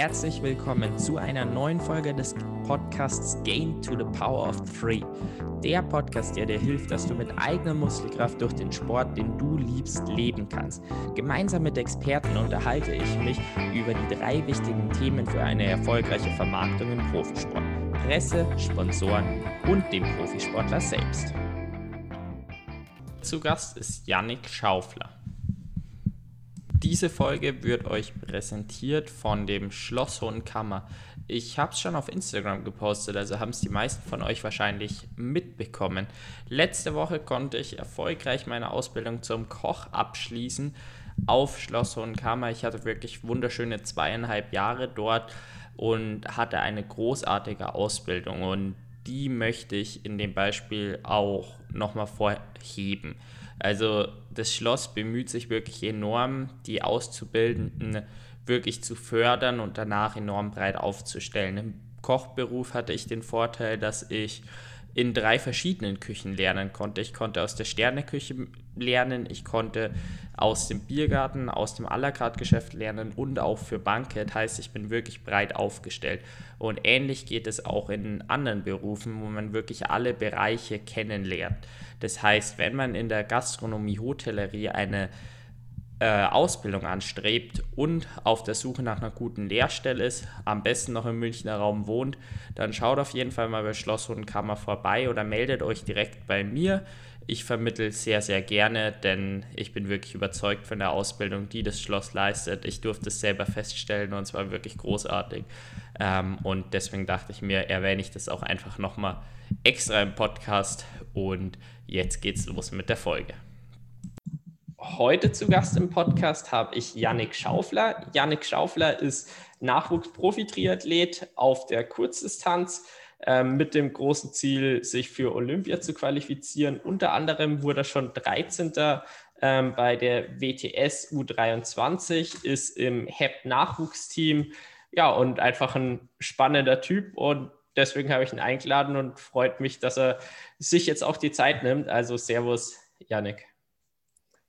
herzlich willkommen zu einer neuen Folge des Podcasts Gain to the Power of Three. Der Podcast, der dir hilft, dass du mit eigener Muskelkraft durch den Sport, den du liebst, leben kannst. Gemeinsam mit Experten unterhalte ich mich über die drei wichtigen Themen für eine erfolgreiche Vermarktung im Profisport. Presse, Sponsoren und dem Profisportler selbst. Zu Gast ist Yannick Schaufler. Diese Folge wird euch präsentiert von dem Schloss Hohenkammer. Ich habe es schon auf Instagram gepostet, also haben es die meisten von euch wahrscheinlich mitbekommen. Letzte Woche konnte ich erfolgreich meine Ausbildung zum Koch abschließen auf Schloss Hohenkammer. Ich hatte wirklich wunderschöne zweieinhalb Jahre dort und hatte eine großartige Ausbildung und die möchte ich in dem Beispiel auch nochmal vorheben. Also das Schloss bemüht sich wirklich enorm, die Auszubildenden wirklich zu fördern und danach enorm breit aufzustellen. Im Kochberuf hatte ich den Vorteil, dass ich in drei verschiedenen Küchen lernen konnte. Ich konnte aus der Sterneküche lernen, ich konnte aus dem Biergarten, aus dem à la carte Geschäft lernen und auch für Bankett. Heißt, ich bin wirklich breit aufgestellt. Und ähnlich geht es auch in anderen Berufen, wo man wirklich alle Bereiche kennenlernt. Das heißt, wenn man in der Gastronomie, Hotellerie eine äh, Ausbildung anstrebt und auf der Suche nach einer guten Lehrstelle ist, am besten noch im Münchner Raum wohnt, dann schaut auf jeden Fall mal bei Schloss Hohenkammer vorbei oder meldet euch direkt bei mir. Ich vermittle sehr, sehr gerne, denn ich bin wirklich überzeugt von der Ausbildung, die das Schloss leistet. Ich durfte es selber feststellen und es war wirklich großartig. Ähm, und deswegen dachte ich mir, erwähne ich das auch einfach nochmal extra im Podcast. Und jetzt geht's los mit der Folge. Heute zu Gast im Podcast habe ich Yannick Schaufler. Yannick Schaufler ist Nachwuchsprofi-Triathlet auf der Kurzdistanz äh, mit dem großen Ziel, sich für Olympia zu qualifizieren. Unter anderem wurde er schon 13. Ähm, bei der WTS U23, ist im HEP-Nachwuchsteam. Ja, und einfach ein spannender Typ und deswegen habe ich ihn eingeladen und freut mich, dass er sich jetzt auch die Zeit nimmt. Also Servus, Yannick.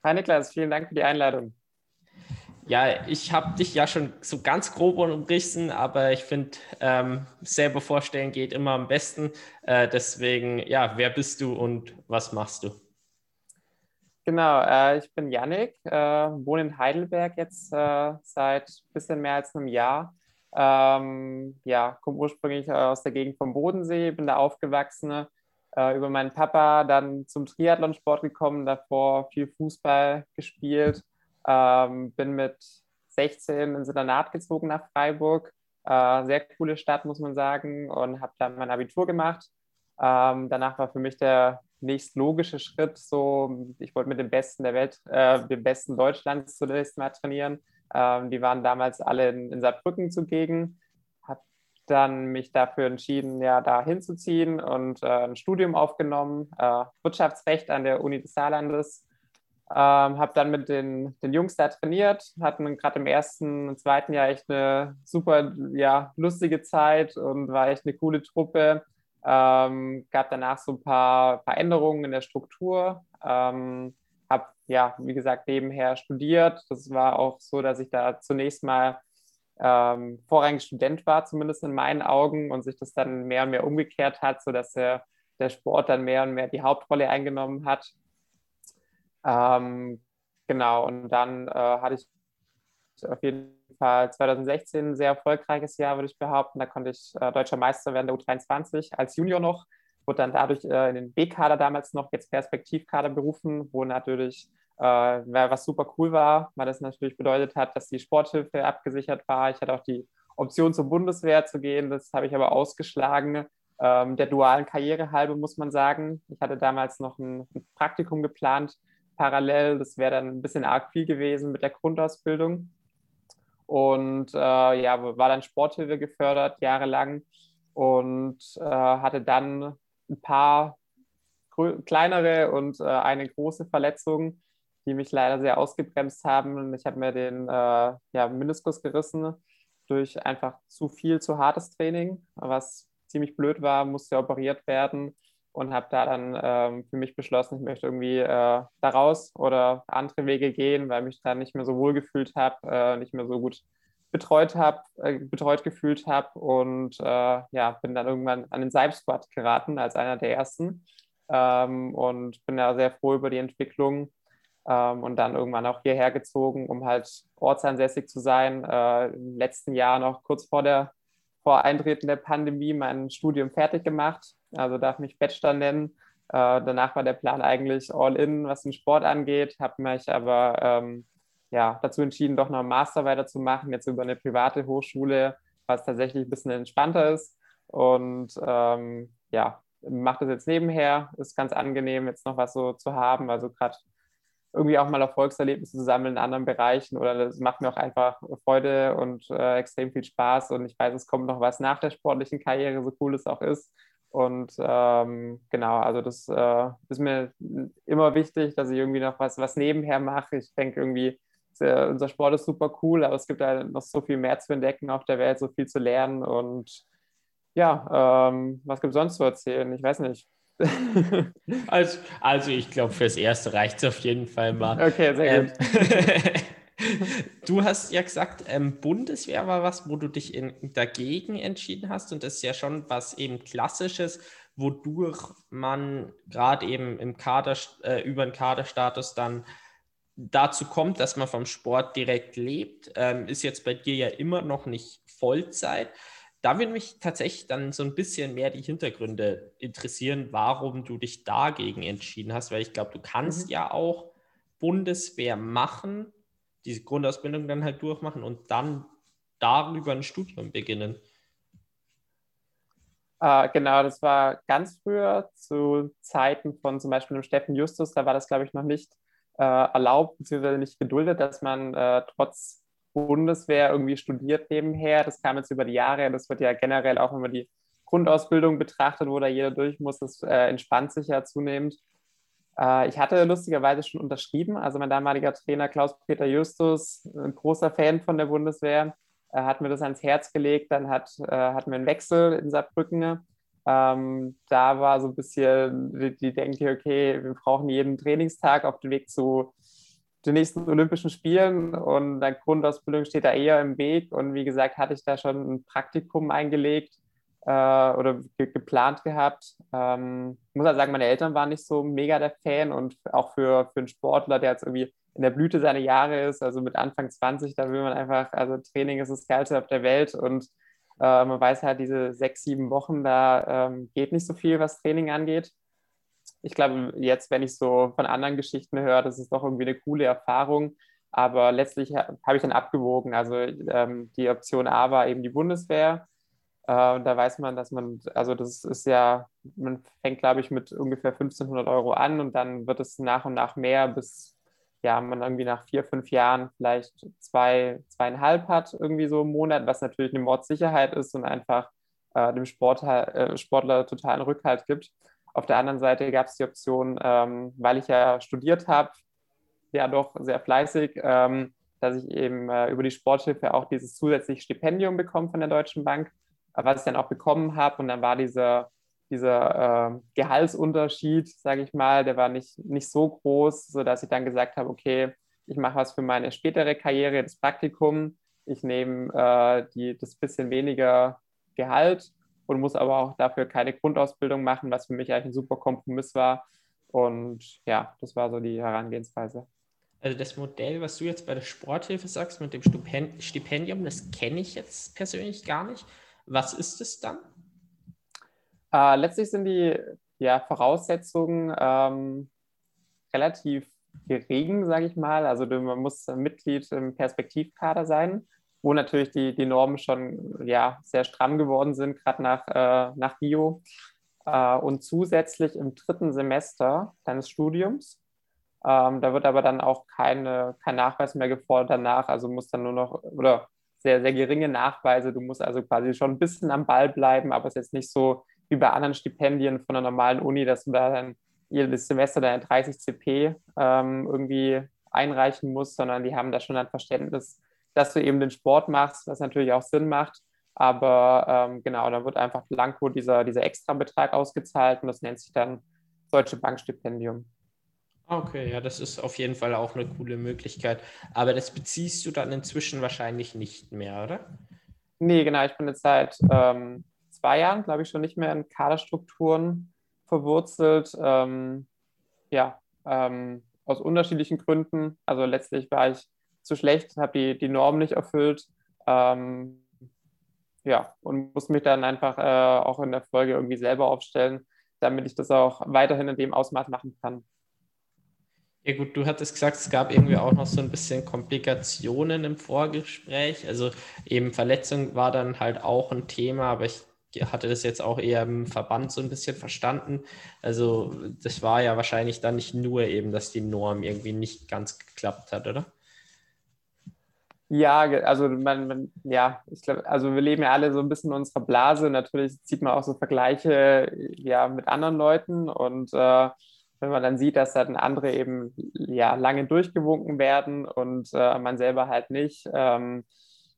Hi Niklas, vielen Dank für die Einladung. Ja, ich habe dich ja schon so ganz grob umrissen, aber ich finde, ähm, selber vorstellen geht immer am besten. Äh, deswegen, ja, wer bist du und was machst du? Genau, äh, ich bin Yannick, äh, wohne in Heidelberg jetzt äh, seit ein bisschen mehr als einem Jahr. Ähm, ja, komme ursprünglich aus der Gegend vom Bodensee, bin da aufgewachsen äh, über meinen Papa dann zum Triathlonsport gekommen, davor viel Fußball gespielt, ähm, bin mit 16 ins Internat gezogen nach Freiburg. Äh, sehr coole Stadt, muss man sagen, und habe dann mein Abitur gemacht. Ähm, danach war für mich der nächstlogische Schritt so, ich wollte mit dem Besten der Welt, äh, dem Besten Deutschlands zunächst mal trainieren. Ähm, die waren damals alle in, in Saarbrücken zugegen dann mich dafür entschieden, ja, da hinzuziehen und äh, ein Studium aufgenommen, äh, Wirtschaftsrecht an der Uni des Saarlandes. Ähm, habe dann mit den, den Jungs da trainiert, hatten gerade im ersten und zweiten Jahr echt eine super, ja, lustige Zeit und war echt eine coole Truppe. Ähm, gab danach so ein paar Veränderungen in der Struktur. Ähm, habe, ja, wie gesagt, nebenher studiert. Das war auch so, dass ich da zunächst mal ähm, vorrangig Student war, zumindest in meinen Augen, und sich das dann mehr und mehr umgekehrt hat, sodass der, der Sport dann mehr und mehr die Hauptrolle eingenommen hat. Ähm, genau, und dann äh, hatte ich auf jeden Fall 2016 ein sehr erfolgreiches Jahr, würde ich behaupten. Da konnte ich äh, deutscher Meister werden der U23 als Junior noch, wurde dann dadurch äh, in den B-Kader damals noch, jetzt Perspektivkader berufen, wo natürlich äh, was super cool war, weil das natürlich bedeutet hat, dass die Sporthilfe abgesichert war. Ich hatte auch die Option zur Bundeswehr zu gehen, das habe ich aber ausgeschlagen. Ähm, der dualen Karriere halbe, muss man sagen. Ich hatte damals noch ein, ein Praktikum geplant, parallel. Das wäre dann ein bisschen arg viel gewesen mit der Grundausbildung. Und äh, ja, war dann Sporthilfe gefördert, jahrelang. Und äh, hatte dann ein paar kleinere und äh, eine große Verletzung die mich leider sehr ausgebremst haben. Ich habe mir den äh, ja, Meniskus gerissen durch einfach zu viel, zu hartes Training, was ziemlich blöd war, musste operiert werden und habe da dann ähm, für mich beschlossen, ich möchte irgendwie äh, da raus oder andere Wege gehen, weil ich mich da nicht mehr so wohl gefühlt habe, äh, nicht mehr so gut betreut habe, äh, betreut gefühlt habe und äh, ja, bin dann irgendwann an den Seib Squad geraten als einer der ersten. Ähm, und bin da sehr froh über die Entwicklung ähm, und dann irgendwann auch hierher gezogen, um halt ortsansässig zu sein. Äh, Im letzten Jahr noch kurz vor der vor Eintreten der Pandemie mein Studium fertig gemacht, also darf mich Bachelor nennen. Äh, danach war der Plan eigentlich all in, was den Sport angeht, habe mich aber ähm, ja, dazu entschieden, doch noch einen Master weiterzumachen, jetzt über eine private Hochschule, was tatsächlich ein bisschen entspannter ist. Und ähm, ja, mache das jetzt nebenher. Ist ganz angenehm, jetzt noch was so zu haben. Also gerade irgendwie auch mal Erfolgserlebnisse zu sammeln in anderen Bereichen oder das macht mir auch einfach Freude und äh, extrem viel Spaß und ich weiß, es kommt noch was nach der sportlichen Karriere, so cool es auch ist. Und ähm, genau, also das äh, ist mir immer wichtig, dass ich irgendwie noch was, was nebenher mache. Ich denke irgendwie, äh, unser Sport ist super cool, aber es gibt da noch so viel mehr zu entdecken auf der Welt, so viel zu lernen und ja, ähm, was gibt es sonst zu erzählen? Ich weiß nicht. also, also ich glaube, fürs Erste reicht es auf jeden Fall mal. Okay, sehr ähm, gut. du hast ja gesagt, ähm, Bundeswehr war was, wo du dich in, dagegen entschieden hast und das ist ja schon was eben Klassisches, wodurch man gerade eben im Kader, äh, über den Kaderstatus dann dazu kommt, dass man vom Sport direkt lebt. Ähm, ist jetzt bei dir ja immer noch nicht Vollzeit da würde mich tatsächlich dann so ein bisschen mehr die Hintergründe interessieren, warum du dich dagegen entschieden hast, weil ich glaube, du kannst mhm. ja auch Bundeswehr machen, diese Grundausbildung dann halt durchmachen und dann darüber ein Studium beginnen. Uh, genau, das war ganz früher zu Zeiten von zum Beispiel dem Steffen Justus, da war das, glaube ich, noch nicht uh, erlaubt bzw. nicht geduldet, dass man uh, trotz Bundeswehr irgendwie studiert nebenher. Das kam jetzt über die Jahre. Das wird ja generell auch, man die Grundausbildung betrachtet, wo da jeder durch muss, das äh, entspannt sich ja zunehmend. Äh, ich hatte lustigerweise schon unterschrieben. Also mein damaliger Trainer Klaus-Peter Justus, ein großer Fan von der Bundeswehr, äh, hat mir das ans Herz gelegt. Dann hat, äh, hatten wir einen Wechsel in Saarbrücken. Ähm, da war so ein bisschen die, die Denke, okay, wir brauchen jeden Trainingstag auf dem Weg zu den nächsten Olympischen Spielen und eine Grundausbildung steht da eher im Weg. Und wie gesagt, hatte ich da schon ein Praktikum eingelegt äh, oder ge geplant gehabt. Ähm, ich muss halt sagen, meine Eltern waren nicht so mega der Fan und auch für, für einen Sportler, der jetzt irgendwie in der Blüte seiner Jahre ist, also mit Anfang 20, da will man einfach, also Training ist das Geilste auf der Welt und äh, man weiß halt, diese sechs, sieben Wochen, da ähm, geht nicht so viel, was Training angeht ich glaube, jetzt, wenn ich so von anderen Geschichten höre, das ist doch irgendwie eine coole Erfahrung. Aber letztlich habe ich dann abgewogen. Also ähm, die Option A war eben die Bundeswehr. Äh, und da weiß man, dass man, also das ist ja, man fängt, glaube ich, mit ungefähr 1500 Euro an und dann wird es nach und nach mehr, bis ja, man irgendwie nach vier, fünf Jahren vielleicht zwei, zweieinhalb hat, irgendwie so im Monat, was natürlich eine Mordsicherheit ist und einfach äh, dem Sport, äh, Sportler totalen Rückhalt gibt. Auf der anderen Seite gab es die Option, ähm, weil ich ja studiert habe, ja doch sehr fleißig, ähm, dass ich eben äh, über die Sporthilfe auch dieses zusätzliche Stipendium bekomme von der Deutschen Bank, was ich dann auch bekommen habe. Und dann war dieser, dieser äh, Gehaltsunterschied, sage ich mal, der war nicht, nicht so groß, sodass ich dann gesagt habe, okay, ich mache was für meine spätere Karriere, das Praktikum. Ich nehme äh, das bisschen weniger Gehalt und muss aber auch dafür keine Grundausbildung machen, was für mich eigentlich ein super Kompromiss war. Und ja, das war so die Herangehensweise. Also das Modell, was du jetzt bei der Sporthilfe sagst mit dem Stipendium, das kenne ich jetzt persönlich gar nicht. Was ist es dann? Äh, letztlich sind die ja, Voraussetzungen ähm, relativ gering, sage ich mal. Also man muss Mitglied im Perspektivkader sein wo natürlich die, die Normen schon ja, sehr stramm geworden sind, gerade nach, äh, nach Bio. Äh, und zusätzlich im dritten Semester deines Studiums, ähm, da wird aber dann auch keine, kein Nachweis mehr gefordert danach, also muss dann nur noch, oder sehr, sehr geringe Nachweise, du musst also quasi schon ein bisschen am Ball bleiben, aber es ist jetzt nicht so wie bei anderen Stipendien von einer normalen Uni, dass du da dann jedes Semester deine 30 CP ähm, irgendwie einreichen musst, sondern die haben da schon ein Verständnis dass du eben den Sport machst, was natürlich auch Sinn macht. Aber ähm, genau, da wird einfach blanko dieser, dieser Extrabetrag ausgezahlt und das nennt sich dann Deutsche Bankstipendium. Okay, ja, das ist auf jeden Fall auch eine coole Möglichkeit. Aber das beziehst du dann inzwischen wahrscheinlich nicht mehr, oder? Nee, genau. Ich bin jetzt seit ähm, zwei Jahren, glaube ich, schon nicht mehr in Kaderstrukturen verwurzelt. Ähm, ja, ähm, aus unterschiedlichen Gründen. Also letztlich war ich zu schlecht, habe die, die Norm nicht erfüllt. Ähm, ja, und musste mich dann einfach äh, auch in der Folge irgendwie selber aufstellen, damit ich das auch weiterhin in dem Ausmaß machen kann. Ja gut, du hattest gesagt, es gab irgendwie auch noch so ein bisschen Komplikationen im Vorgespräch. Also eben Verletzung war dann halt auch ein Thema, aber ich hatte das jetzt auch eher im Verband so ein bisschen verstanden. Also das war ja wahrscheinlich dann nicht nur eben, dass die Norm irgendwie nicht ganz geklappt hat, oder? Ja, also man, man ja, ich glaube, also wir leben ja alle so ein bisschen in unserer Blase. Natürlich zieht man auch so Vergleiche ja mit anderen Leuten und äh, wenn man dann sieht, dass dann andere eben ja lange durchgewunken werden und äh, man selber halt nicht, ähm,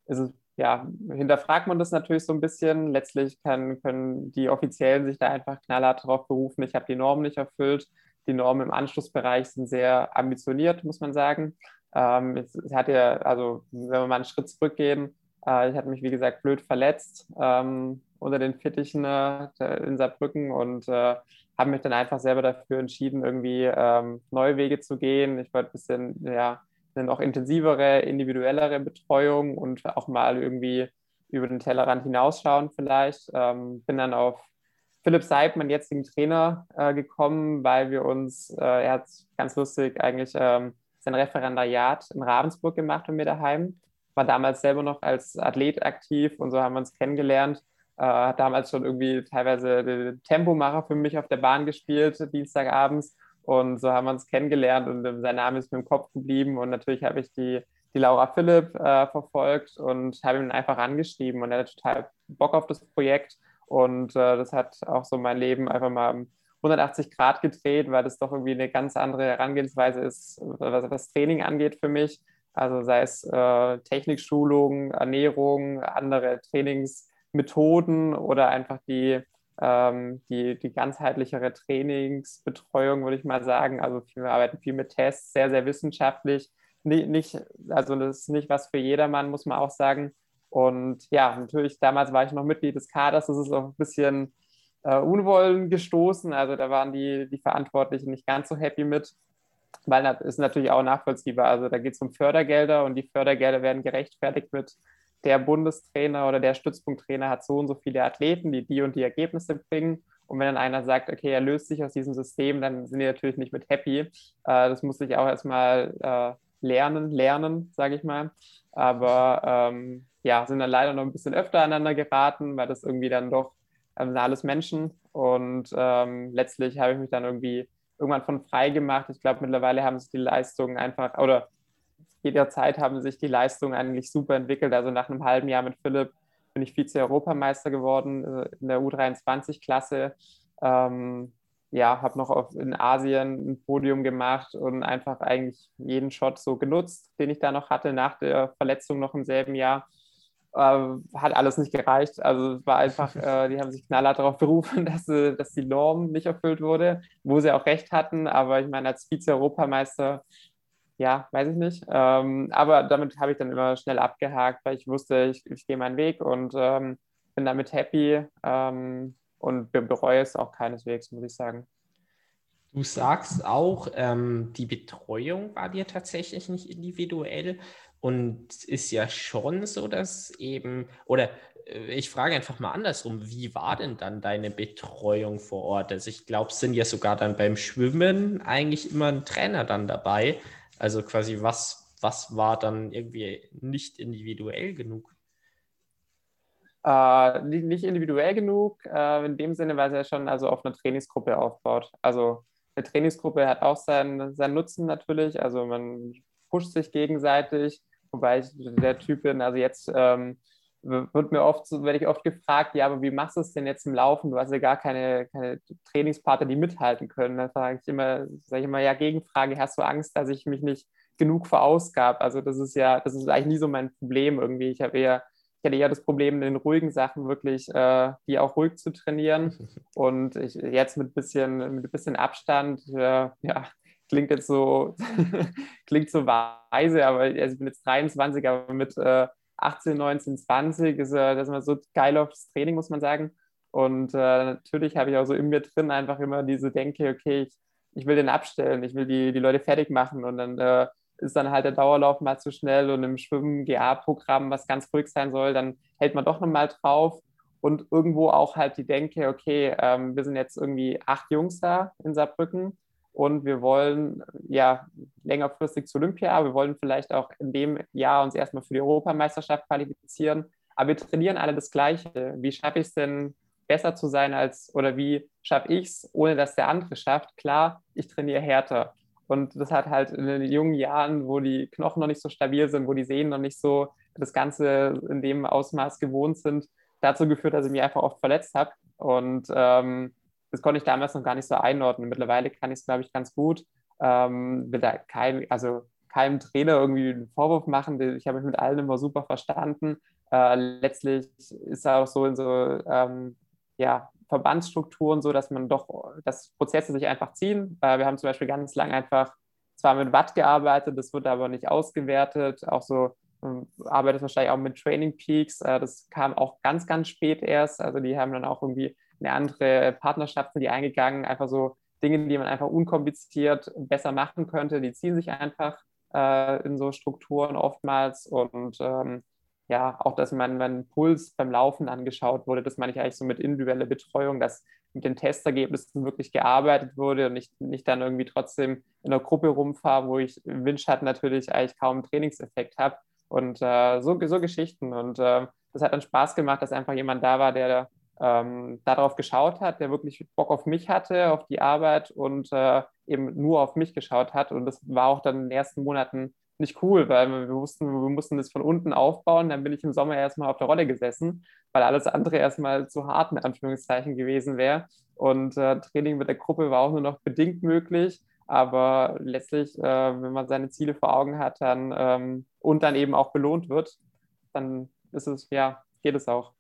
ist es, ja, hinterfragt man das natürlich so ein bisschen. Letztlich kann, können die Offiziellen sich da einfach knallhart darauf berufen, ich habe die Normen nicht erfüllt. Die Normen im Anschlussbereich sind sehr ambitioniert, muss man sagen. Ähm, es, es hat ja, also wenn wir mal einen Schritt zurückgehen, äh, ich hatte mich, wie gesagt, blöd verletzt ähm, unter den Fittichen äh, in Saarbrücken und äh, habe mich dann einfach selber dafür entschieden, irgendwie ähm, neue Wege zu gehen. Ich wollte ein bisschen, ja, eine noch intensivere, individuellere Betreuung und auch mal irgendwie über den Tellerrand hinausschauen vielleicht. Ähm, bin dann auf Philipp Seib, meinen jetzigen Trainer, äh, gekommen, weil wir uns, äh, er hat ganz lustig eigentlich ähm, sein Referendariat in Ravensburg gemacht und mir daheim. War damals selber noch als Athlet aktiv und so haben wir uns kennengelernt äh, hat damals schon irgendwie teilweise den Tempomacher für mich auf der Bahn gespielt, Dienstagabends. Und so haben wir uns kennengelernt und sein Name ist mir im Kopf geblieben. Und natürlich habe ich die, die Laura Philipp äh, verfolgt und habe ihn einfach angeschrieben. Und er hat total Bock auf das Projekt. Und äh, das hat auch so mein Leben einfach mal 180 Grad gedreht, weil das doch irgendwie eine ganz andere Herangehensweise ist, was das Training angeht für mich. Also sei es äh, Technikschulung, Ernährung, andere Trainings. Methoden oder einfach die, ähm, die, die ganzheitlichere Trainingsbetreuung, würde ich mal sagen. Also wir arbeiten viel mit Tests, sehr, sehr wissenschaftlich. Nicht, nicht, also das ist nicht was für jedermann, muss man auch sagen. Und ja, natürlich, damals war ich noch Mitglied des Kaders, das ist auch ein bisschen äh, Unwollen gestoßen. Also da waren die, die Verantwortlichen nicht ganz so happy mit, weil das ist natürlich auch nachvollziehbar. Also da geht es um Fördergelder und die Fördergelder werden gerechtfertigt mit der Bundestrainer oder der Stützpunkttrainer hat so und so viele Athleten, die die und die Ergebnisse bringen. Und wenn dann einer sagt, okay, er löst sich aus diesem System, dann sind die natürlich nicht mit happy. Äh, das muss ich auch erstmal äh, lernen, lernen, sage ich mal. Aber ähm, ja, sind dann leider noch ein bisschen öfter aneinander geraten, weil das irgendwie dann doch ähm, sind alles Menschen. Und ähm, letztlich habe ich mich dann irgendwie irgendwann von frei gemacht. Ich glaube, mittlerweile haben sich die Leistungen einfach, oder jederzeit haben sich die Leistungen eigentlich super entwickelt. Also nach einem halben Jahr mit Philipp bin ich Vize-Europameister geworden äh, in der U23-Klasse. Ähm, ja, habe noch auf, in Asien ein Podium gemacht und einfach eigentlich jeden Shot so genutzt, den ich da noch hatte, nach der Verletzung noch im selben Jahr. Äh, hat alles nicht gereicht. Also es war einfach, äh, die haben sich knallhart darauf berufen, dass, äh, dass die Norm nicht erfüllt wurde, wo sie auch recht hatten. Aber ich meine, als Vize-Europameister ja, weiß ich nicht. Ähm, aber damit habe ich dann immer schnell abgehakt, weil ich wusste, ich, ich gehe meinen Weg und ähm, bin damit happy ähm, und bereue es auch keineswegs, muss ich sagen. Du sagst auch, ähm, die Betreuung war dir tatsächlich nicht individuell und ist ja schon so, dass eben, oder äh, ich frage einfach mal andersrum, wie war denn dann deine Betreuung vor Ort? Also ich glaube, es sind ja sogar dann beim Schwimmen eigentlich immer ein Trainer dann dabei. Also quasi, was, was war dann irgendwie nicht individuell genug? Äh, nicht, individuell genug, äh, in dem Sinne, weil es ja schon also auf eine Trainingsgruppe aufbaut. Also eine Trainingsgruppe hat auch seinen, seinen Nutzen natürlich. Also man pusht sich gegenseitig, wobei ich der Typ bin, also jetzt ähm, wird mir oft, werde ich oft gefragt, ja, aber wie machst du es denn jetzt im Laufen? Du hast ja gar keine, keine Trainingspartner, die mithalten können. Da sage ich immer, sage ich immer, ja, Gegenfrage, hast du Angst, dass ich mich nicht genug verausgab? Also das ist ja, das ist eigentlich nie so mein Problem irgendwie. Ich habe eher, ich hatte eher das Problem, in den ruhigen Sachen wirklich äh, die auch ruhig zu trainieren. Und ich, jetzt mit bisschen, mit ein bisschen Abstand, äh, ja, klingt jetzt so, klingt so weise, aber also ich bin jetzt 23, aber mit äh, 18, 19, 20 ist äh, das immer so geil aufs Training, muss man sagen. Und äh, natürlich habe ich auch so in mir drin einfach immer diese Denke, okay, ich, ich will den abstellen, ich will die, die Leute fertig machen. Und dann äh, ist dann halt der Dauerlauf mal zu schnell und im Schwimmen-GA-Programm, was ganz ruhig sein soll, dann hält man doch nochmal drauf. Und irgendwo auch halt die Denke, okay, ähm, wir sind jetzt irgendwie acht Jungs da in Saarbrücken und wir wollen ja längerfristig zu Olympia, wir wollen vielleicht auch in dem Jahr uns erstmal für die Europameisterschaft qualifizieren, aber wir trainieren alle das Gleiche. Wie schaffe ich es denn, besser zu sein als, oder wie schaffe ich es, ohne dass der andere schafft? Klar, ich trainiere härter. Und das hat halt in den jungen Jahren, wo die Knochen noch nicht so stabil sind, wo die Sehnen noch nicht so das Ganze in dem Ausmaß gewohnt sind, dazu geführt, dass ich mich einfach oft verletzt habe. Und ähm, das konnte ich damals noch gar nicht so einordnen. Mittlerweile kann ich es, glaube ich, ganz gut. Ähm, will da kein, also keinem Trainer irgendwie einen Vorwurf machen. Ich habe mich mit allen immer super verstanden. Äh, letztlich ist es auch so in so ähm, ja, Verbandsstrukturen so, dass man doch, dass Prozesse sich einfach ziehen. Äh, wir haben zum Beispiel ganz lange einfach zwar mit Watt gearbeitet, das wird aber nicht ausgewertet. Auch so ähm, arbeitet wahrscheinlich auch mit Training Peaks. Äh, das kam auch ganz, ganz spät erst. Also die haben dann auch irgendwie eine andere Partnerschaft sind die eingegangen, einfach so Dinge, die man einfach unkompliziert besser machen könnte, die ziehen sich einfach äh, in so Strukturen oftmals. Und ähm, ja, auch, dass man mein Puls beim Laufen angeschaut wurde, das meine ich eigentlich so mit individueller Betreuung, dass mit den Testergebnissen wirklich gearbeitet wurde und nicht, nicht dann irgendwie trotzdem in der Gruppe rumfahre, wo ich im Windschatten natürlich eigentlich kaum Trainingseffekt habe und äh, so, so Geschichten. Und äh, das hat dann Spaß gemacht, dass einfach jemand da war, der ähm, darauf geschaut hat, der wirklich Bock auf mich hatte, auf die Arbeit und äh, eben nur auf mich geschaut hat. Und das war auch dann in den ersten Monaten nicht cool, weil wir wussten, wir mussten das von unten aufbauen. Dann bin ich im Sommer erstmal auf der Rolle gesessen, weil alles andere erstmal zu hart in Anführungszeichen gewesen wäre. Und äh, Training mit der Gruppe war auch nur noch bedingt möglich. Aber letztlich, äh, wenn man seine Ziele vor Augen hat dann, ähm, und dann eben auch belohnt wird, dann ist es, ja, geht es auch.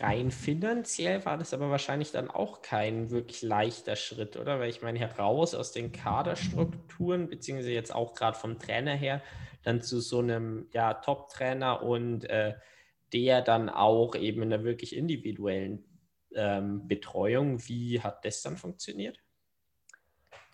Rein finanziell war das aber wahrscheinlich dann auch kein wirklich leichter Schritt, oder? Weil ich meine, heraus aus den Kaderstrukturen, beziehungsweise jetzt auch gerade vom Trainer her, dann zu so einem ja, Top-Trainer und äh, der dann auch eben in einer wirklich individuellen ähm, Betreuung. Wie hat das dann funktioniert?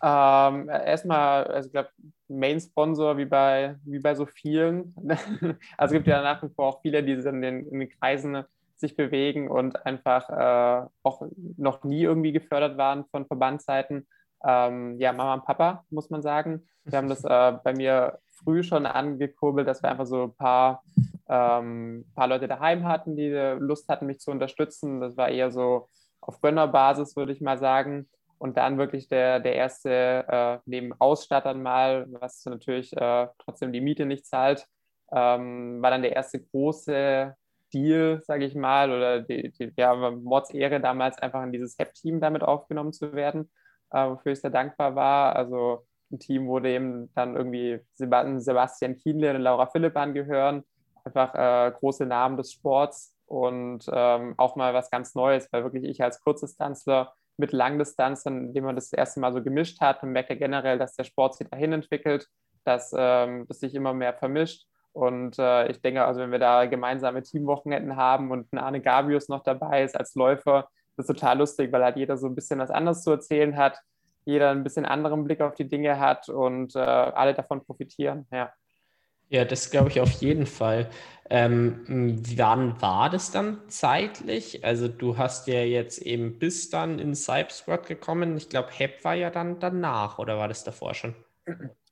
Ähm, erstmal, also ich glaube, Main-Sponsor wie bei, wie bei so vielen. also es gibt ja nach wie vor auch viele, die in den, in den Kreisen sich bewegen und einfach äh, auch noch nie irgendwie gefördert waren von Verbandsseiten. Ähm, ja, Mama und Papa, muss man sagen. Wir haben das äh, bei mir früh schon angekurbelt, dass wir einfach so ein paar, ähm, paar Leute daheim hatten, die Lust hatten, mich zu unterstützen. Das war eher so auf Gönnerbasis, würde ich mal sagen. Und dann wirklich der, der erste, äh, neben Ausstattern mal, was natürlich äh, trotzdem die Miete nicht zahlt, ähm, war dann der erste große Deal, sage ich mal, oder die, die, ja, Mords Ehre damals einfach in dieses HEP-Team damit aufgenommen zu werden, äh, wofür ich sehr dankbar war. Also ein Team, wo dem dann irgendwie Sebastian Kienle und Laura Philipp angehören, einfach äh, große Namen des Sports und ähm, auch mal was ganz Neues, weil wirklich ich als Kurzdistanzler mit Langdistanz, indem man das, das erste Mal so gemischt hat und merkt ja generell, dass der Sport sich dahin entwickelt, dass ähm, das sich immer mehr vermischt und äh, ich denke, also wenn wir da gemeinsame Teamwochenenden haben und ein Arne Gabius noch dabei ist als Läufer, das ist total lustig, weil halt jeder so ein bisschen was anderes zu erzählen hat, jeder ein bisschen anderen Blick auf die Dinge hat und äh, alle davon profitieren. Ja. Ja, das glaube ich auf jeden Fall. Ähm, wann war das dann zeitlich? Also du hast ja jetzt eben bis dann in Squad gekommen. Ich glaube, HEP war ja dann danach oder war das davor schon?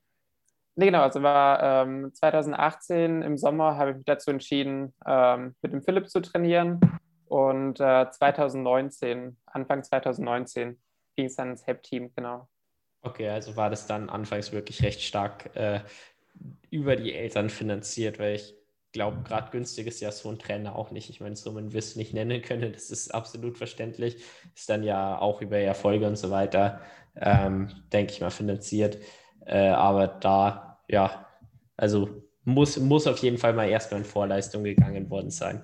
Nee, genau, also war ähm, 2018 im Sommer habe ich mich dazu entschieden, ähm, mit dem Philipp zu trainieren. Und äh, 2019, Anfang 2019, ging es dann ins HEP-Team, genau. Okay, also war das dann anfangs wirklich recht stark äh, über die Eltern finanziert, weil ich glaube, gerade günstig ist ja so ein Trainer auch nicht. Ich meine, Summen wirst du nicht nennen können, das ist absolut verständlich. Ist dann ja auch über Erfolge und so weiter, ähm, denke ich mal, finanziert. Äh, aber da, ja, also muss, muss auf jeden Fall mal erstmal in Vorleistung gegangen worden sein.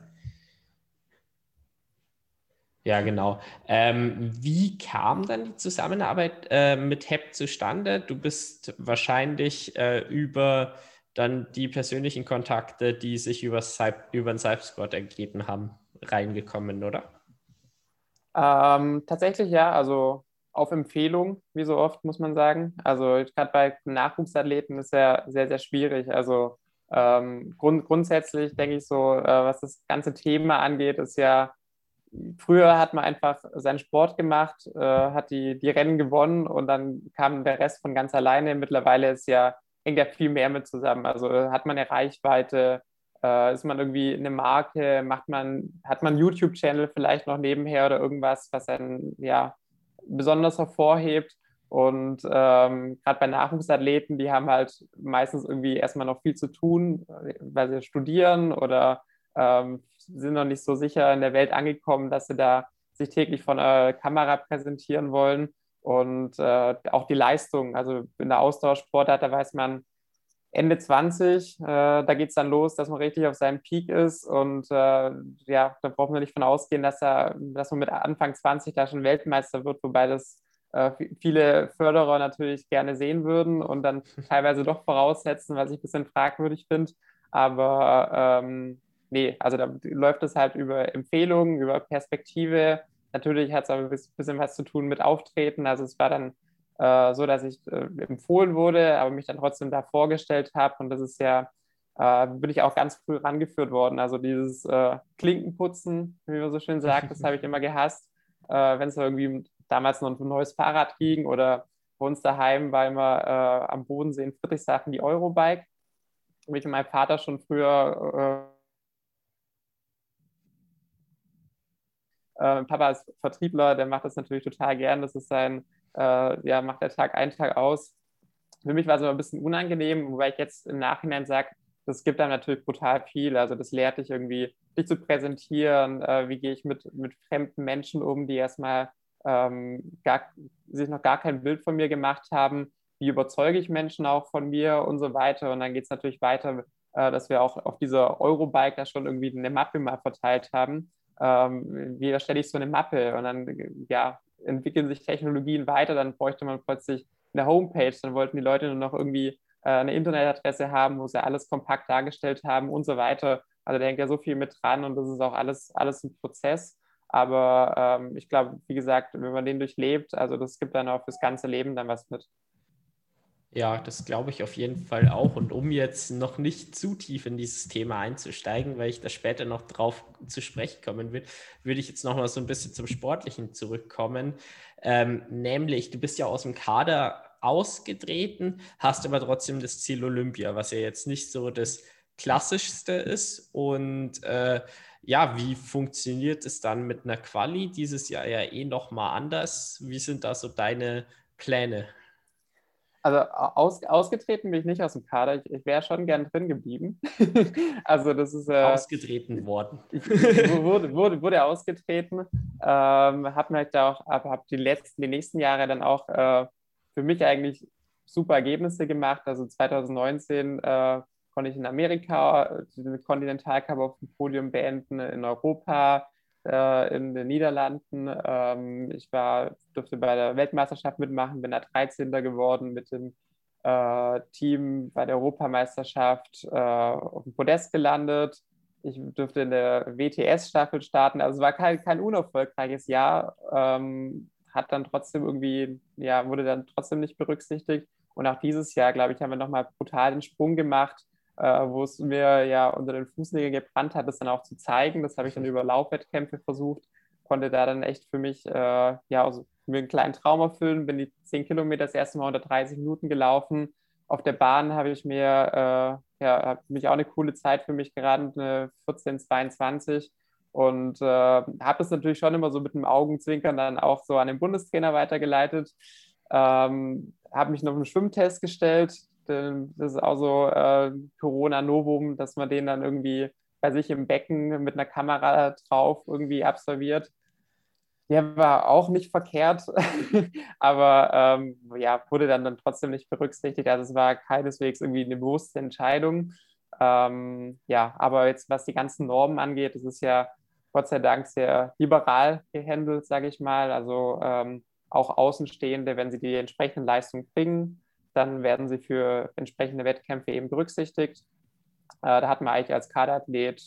Ja, genau. Ähm, wie kam dann die Zusammenarbeit äh, mit HEP zustande? Du bist wahrscheinlich äh, über dann die persönlichen Kontakte, die sich über, über den Cybersquad ergeben haben, reingekommen, oder? Ähm, tatsächlich ja, also auf Empfehlung, wie so oft, muss man sagen. Also gerade bei Nachwuchsathleten ist ja sehr, sehr schwierig. Also ähm, grund grundsätzlich denke ich so, äh, was das ganze Thema angeht, ist ja, früher hat man einfach seinen Sport gemacht, äh, hat die, die Rennen gewonnen und dann kam der Rest von ganz alleine. Mittlerweile ist ja, hängt ja viel mehr mit zusammen. Also hat man eine Reichweite, äh, ist man irgendwie eine Marke, macht man, hat man einen YouTube-Channel vielleicht noch nebenher oder irgendwas, was einen ja besonders hervorhebt. Und ähm, gerade bei Nachwuchsathleten, die haben halt meistens irgendwie erstmal noch viel zu tun, weil sie studieren oder ähm, sind noch nicht so sicher in der Welt angekommen, dass sie da sich täglich von der Kamera präsentieren wollen. Und äh, auch die Leistung, also in der Ausdauersportart, da weiß man, Ende 20, äh, da geht es dann los, dass man richtig auf seinem Peak ist. Und äh, ja, da braucht man nicht von ausgehen, dass, er, dass man mit Anfang 20 da schon Weltmeister wird, wobei das äh, viele Förderer natürlich gerne sehen würden und dann teilweise doch voraussetzen, was ich ein bisschen fragwürdig finde. Aber ähm, nee, also da läuft es halt über Empfehlungen, über Perspektive. Natürlich hat es aber ein bisschen was zu tun mit Auftreten. Also es war dann äh, so, dass ich äh, empfohlen wurde, aber mich dann trotzdem da vorgestellt habe. Und das ist ja, äh, bin ich auch ganz früh rangeführt worden. Also dieses äh, Klinkenputzen, wie man so schön sagt, das habe ich immer gehasst. Äh, wenn es irgendwie damals noch ein neues Fahrrad ging oder bei uns daheim war immer äh, am Bodensee in Friedrichshafen die Eurobike. Und ich und mein Vater schon früher Papa ist Vertriebler, der macht das natürlich total gern. Das ist sein, äh, ja, macht der Tag ein, Tag aus. Für mich war es aber ein bisschen unangenehm, wobei ich jetzt im Nachhinein sage, das gibt einem natürlich brutal viel. Also das lehrt dich irgendwie, dich zu präsentieren, äh, wie gehe ich mit, mit fremden Menschen um, die erstmal ähm, gar, sich noch gar kein Bild von mir gemacht haben, wie überzeuge ich Menschen auch von mir und so weiter. Und dann geht es natürlich weiter, äh, dass wir auch auf dieser Eurobike da schon irgendwie eine Mappe mal verteilt haben. Ähm, wie erstelle ich so eine Mappe? Und dann ja, entwickeln sich Technologien weiter, dann bräuchte man plötzlich eine Homepage, dann wollten die Leute nur noch irgendwie äh, eine Internetadresse haben, wo sie alles kompakt dargestellt haben und so weiter. Also da hängt ja so viel mit dran und das ist auch alles, alles ein Prozess. Aber ähm, ich glaube, wie gesagt, wenn man den durchlebt, also das gibt dann auch fürs ganze Leben dann was mit. Ja, das glaube ich auf jeden Fall auch. Und um jetzt noch nicht zu tief in dieses Thema einzusteigen, weil ich da später noch drauf zu sprechen kommen will, würde ich jetzt noch mal so ein bisschen zum Sportlichen zurückkommen. Ähm, nämlich, du bist ja aus dem Kader ausgetreten, hast aber trotzdem das Ziel Olympia, was ja jetzt nicht so das klassischste ist. Und äh, ja, wie funktioniert es dann mit einer Quali? Dieses Jahr ja eh nochmal anders. Wie sind da so deine Pläne? Also aus, ausgetreten bin ich nicht aus dem Kader. Ich, ich wäre schon gern drin geblieben. also das ist äh, ausgetreten worden. ich wurde, wurde, wurde ausgetreten. Ähm, habe mir da auch, habe die letzten, die nächsten Jahre dann auch äh, für mich eigentlich super Ergebnisse gemacht. Also 2019 äh, konnte ich in Amerika den Kontinentalcup auf dem Podium beenden, in Europa, äh, in den Niederlanden. Ähm, ich war, durfte bei der Weltmeisterschaft mitmachen, bin da 13. geworden mit dem äh, Team bei der Europameisterschaft äh, auf dem Podest gelandet. Ich durfte in der WTS-Staffel starten. Also es war kein, kein unerfolgreiches Jahr. Ähm, hat dann trotzdem irgendwie, ja, wurde dann trotzdem nicht berücksichtigt. Und auch dieses Jahr, glaube ich, haben wir nochmal brutal den Sprung gemacht wo es mir ja unter den Fußnägeln gebrannt hat, das dann auch zu zeigen. Das habe ich dann über Laufwettkämpfe versucht, konnte da dann echt für mich äh, ja also mir einen kleinen Traum erfüllen, bin die 10 Kilometer das erste Mal unter 30 Minuten gelaufen. Auf der Bahn habe ich mir äh, ja, habe mich auch eine coole Zeit für mich gerannt, eine 14,22 und äh, habe es natürlich schon immer so mit dem Augenzwinkern dann auch so an den Bundestrainer weitergeleitet. Ähm, habe mich noch einen Schwimmtest gestellt, das ist auch so äh, Corona-Novum, dass man den dann irgendwie bei sich im Becken mit einer Kamera drauf irgendwie absolviert. Der war auch nicht verkehrt, aber ähm, ja, wurde dann, dann trotzdem nicht berücksichtigt. Also es war keineswegs irgendwie eine bewusste Entscheidung. Ähm, ja, aber jetzt was die ganzen Normen angeht, das ist ja Gott sei Dank sehr liberal gehandelt, sage ich mal. Also ähm, auch Außenstehende, wenn sie die entsprechenden Leistungen bringen, dann werden sie für entsprechende Wettkämpfe eben berücksichtigt. Äh, da hat man eigentlich als Kaderathlet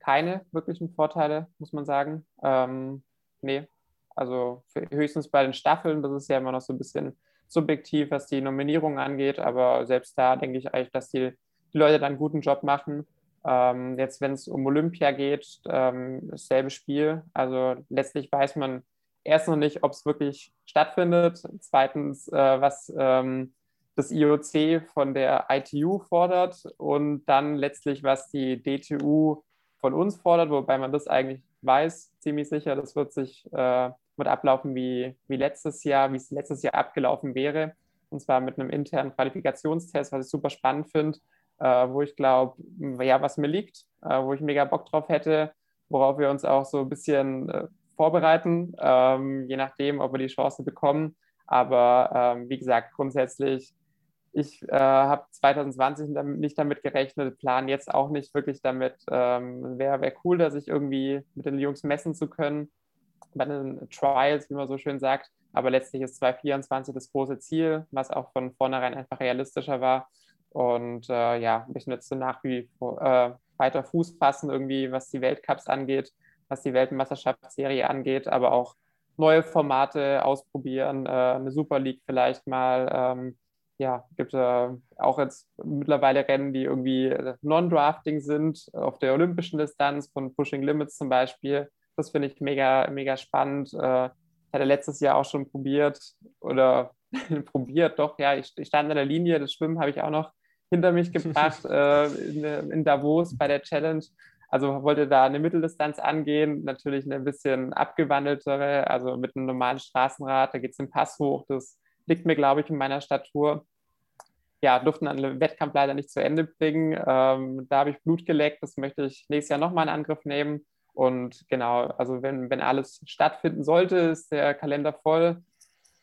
keine wirklichen Vorteile, muss man sagen. Ähm, nee, also höchstens bei den Staffeln, das ist ja immer noch so ein bisschen subjektiv, was die Nominierung angeht, aber selbst da denke ich eigentlich, dass die, die Leute dann einen guten Job machen. Ähm, jetzt, wenn es um Olympia geht, ähm, dasselbe Spiel. Also letztlich weiß man erst noch nicht, ob es wirklich stattfindet. Zweitens, äh, was ähm, das IOC von der ITU fordert und dann letztlich, was die DTU von uns fordert, wobei man das eigentlich weiß, ziemlich sicher, das wird sich äh, wird ablaufen wie, wie letztes Jahr, wie es letztes Jahr abgelaufen wäre. Und zwar mit einem internen Qualifikationstest, was ich super spannend finde, äh, wo ich glaube, ja, was mir liegt, äh, wo ich mega Bock drauf hätte, worauf wir uns auch so ein bisschen äh, vorbereiten, ähm, je nachdem, ob wir die Chance bekommen. Aber ähm, wie gesagt, grundsätzlich, ich äh, habe 2020 nicht damit gerechnet, plan jetzt auch nicht wirklich damit. Ähm, Wäre wär cool, dass ich irgendwie mit den Jungs messen zu können bei den Trials, wie man so schön sagt. Aber letztlich ist 2024 das große Ziel, was auch von vornherein einfach realistischer war. Und äh, ja, jetzt so nach wie vor äh, weiter Fuß fassen, irgendwie, was die Weltcups angeht, was die Weltmeisterschaftsserie angeht, aber auch neue Formate ausprobieren, äh, eine Super League vielleicht mal. Ähm, ja, gibt äh, auch jetzt mittlerweile Rennen, die irgendwie non-drafting sind, auf der olympischen Distanz von Pushing Limits zum Beispiel. Das finde ich mega, mega spannend. Äh, ich hatte letztes Jahr auch schon probiert oder probiert, doch, ja, ich, ich, stand an der Linie, das Schwimmen habe ich auch noch hinter mich gebracht äh, in, in, Davos bei der Challenge. Also wollte da eine Mitteldistanz angehen, natürlich eine bisschen abgewandeltere, also mit einem normalen Straßenrad, da geht es den Pass hoch, das liegt mir, glaube ich, in meiner Statur. Ja, durften einen Wettkampf leider nicht zu Ende bringen. Ähm, da habe ich Blut geleckt, das möchte ich nächstes Jahr nochmal in Angriff nehmen. Und genau, also wenn, wenn alles stattfinden sollte, ist der Kalender voll.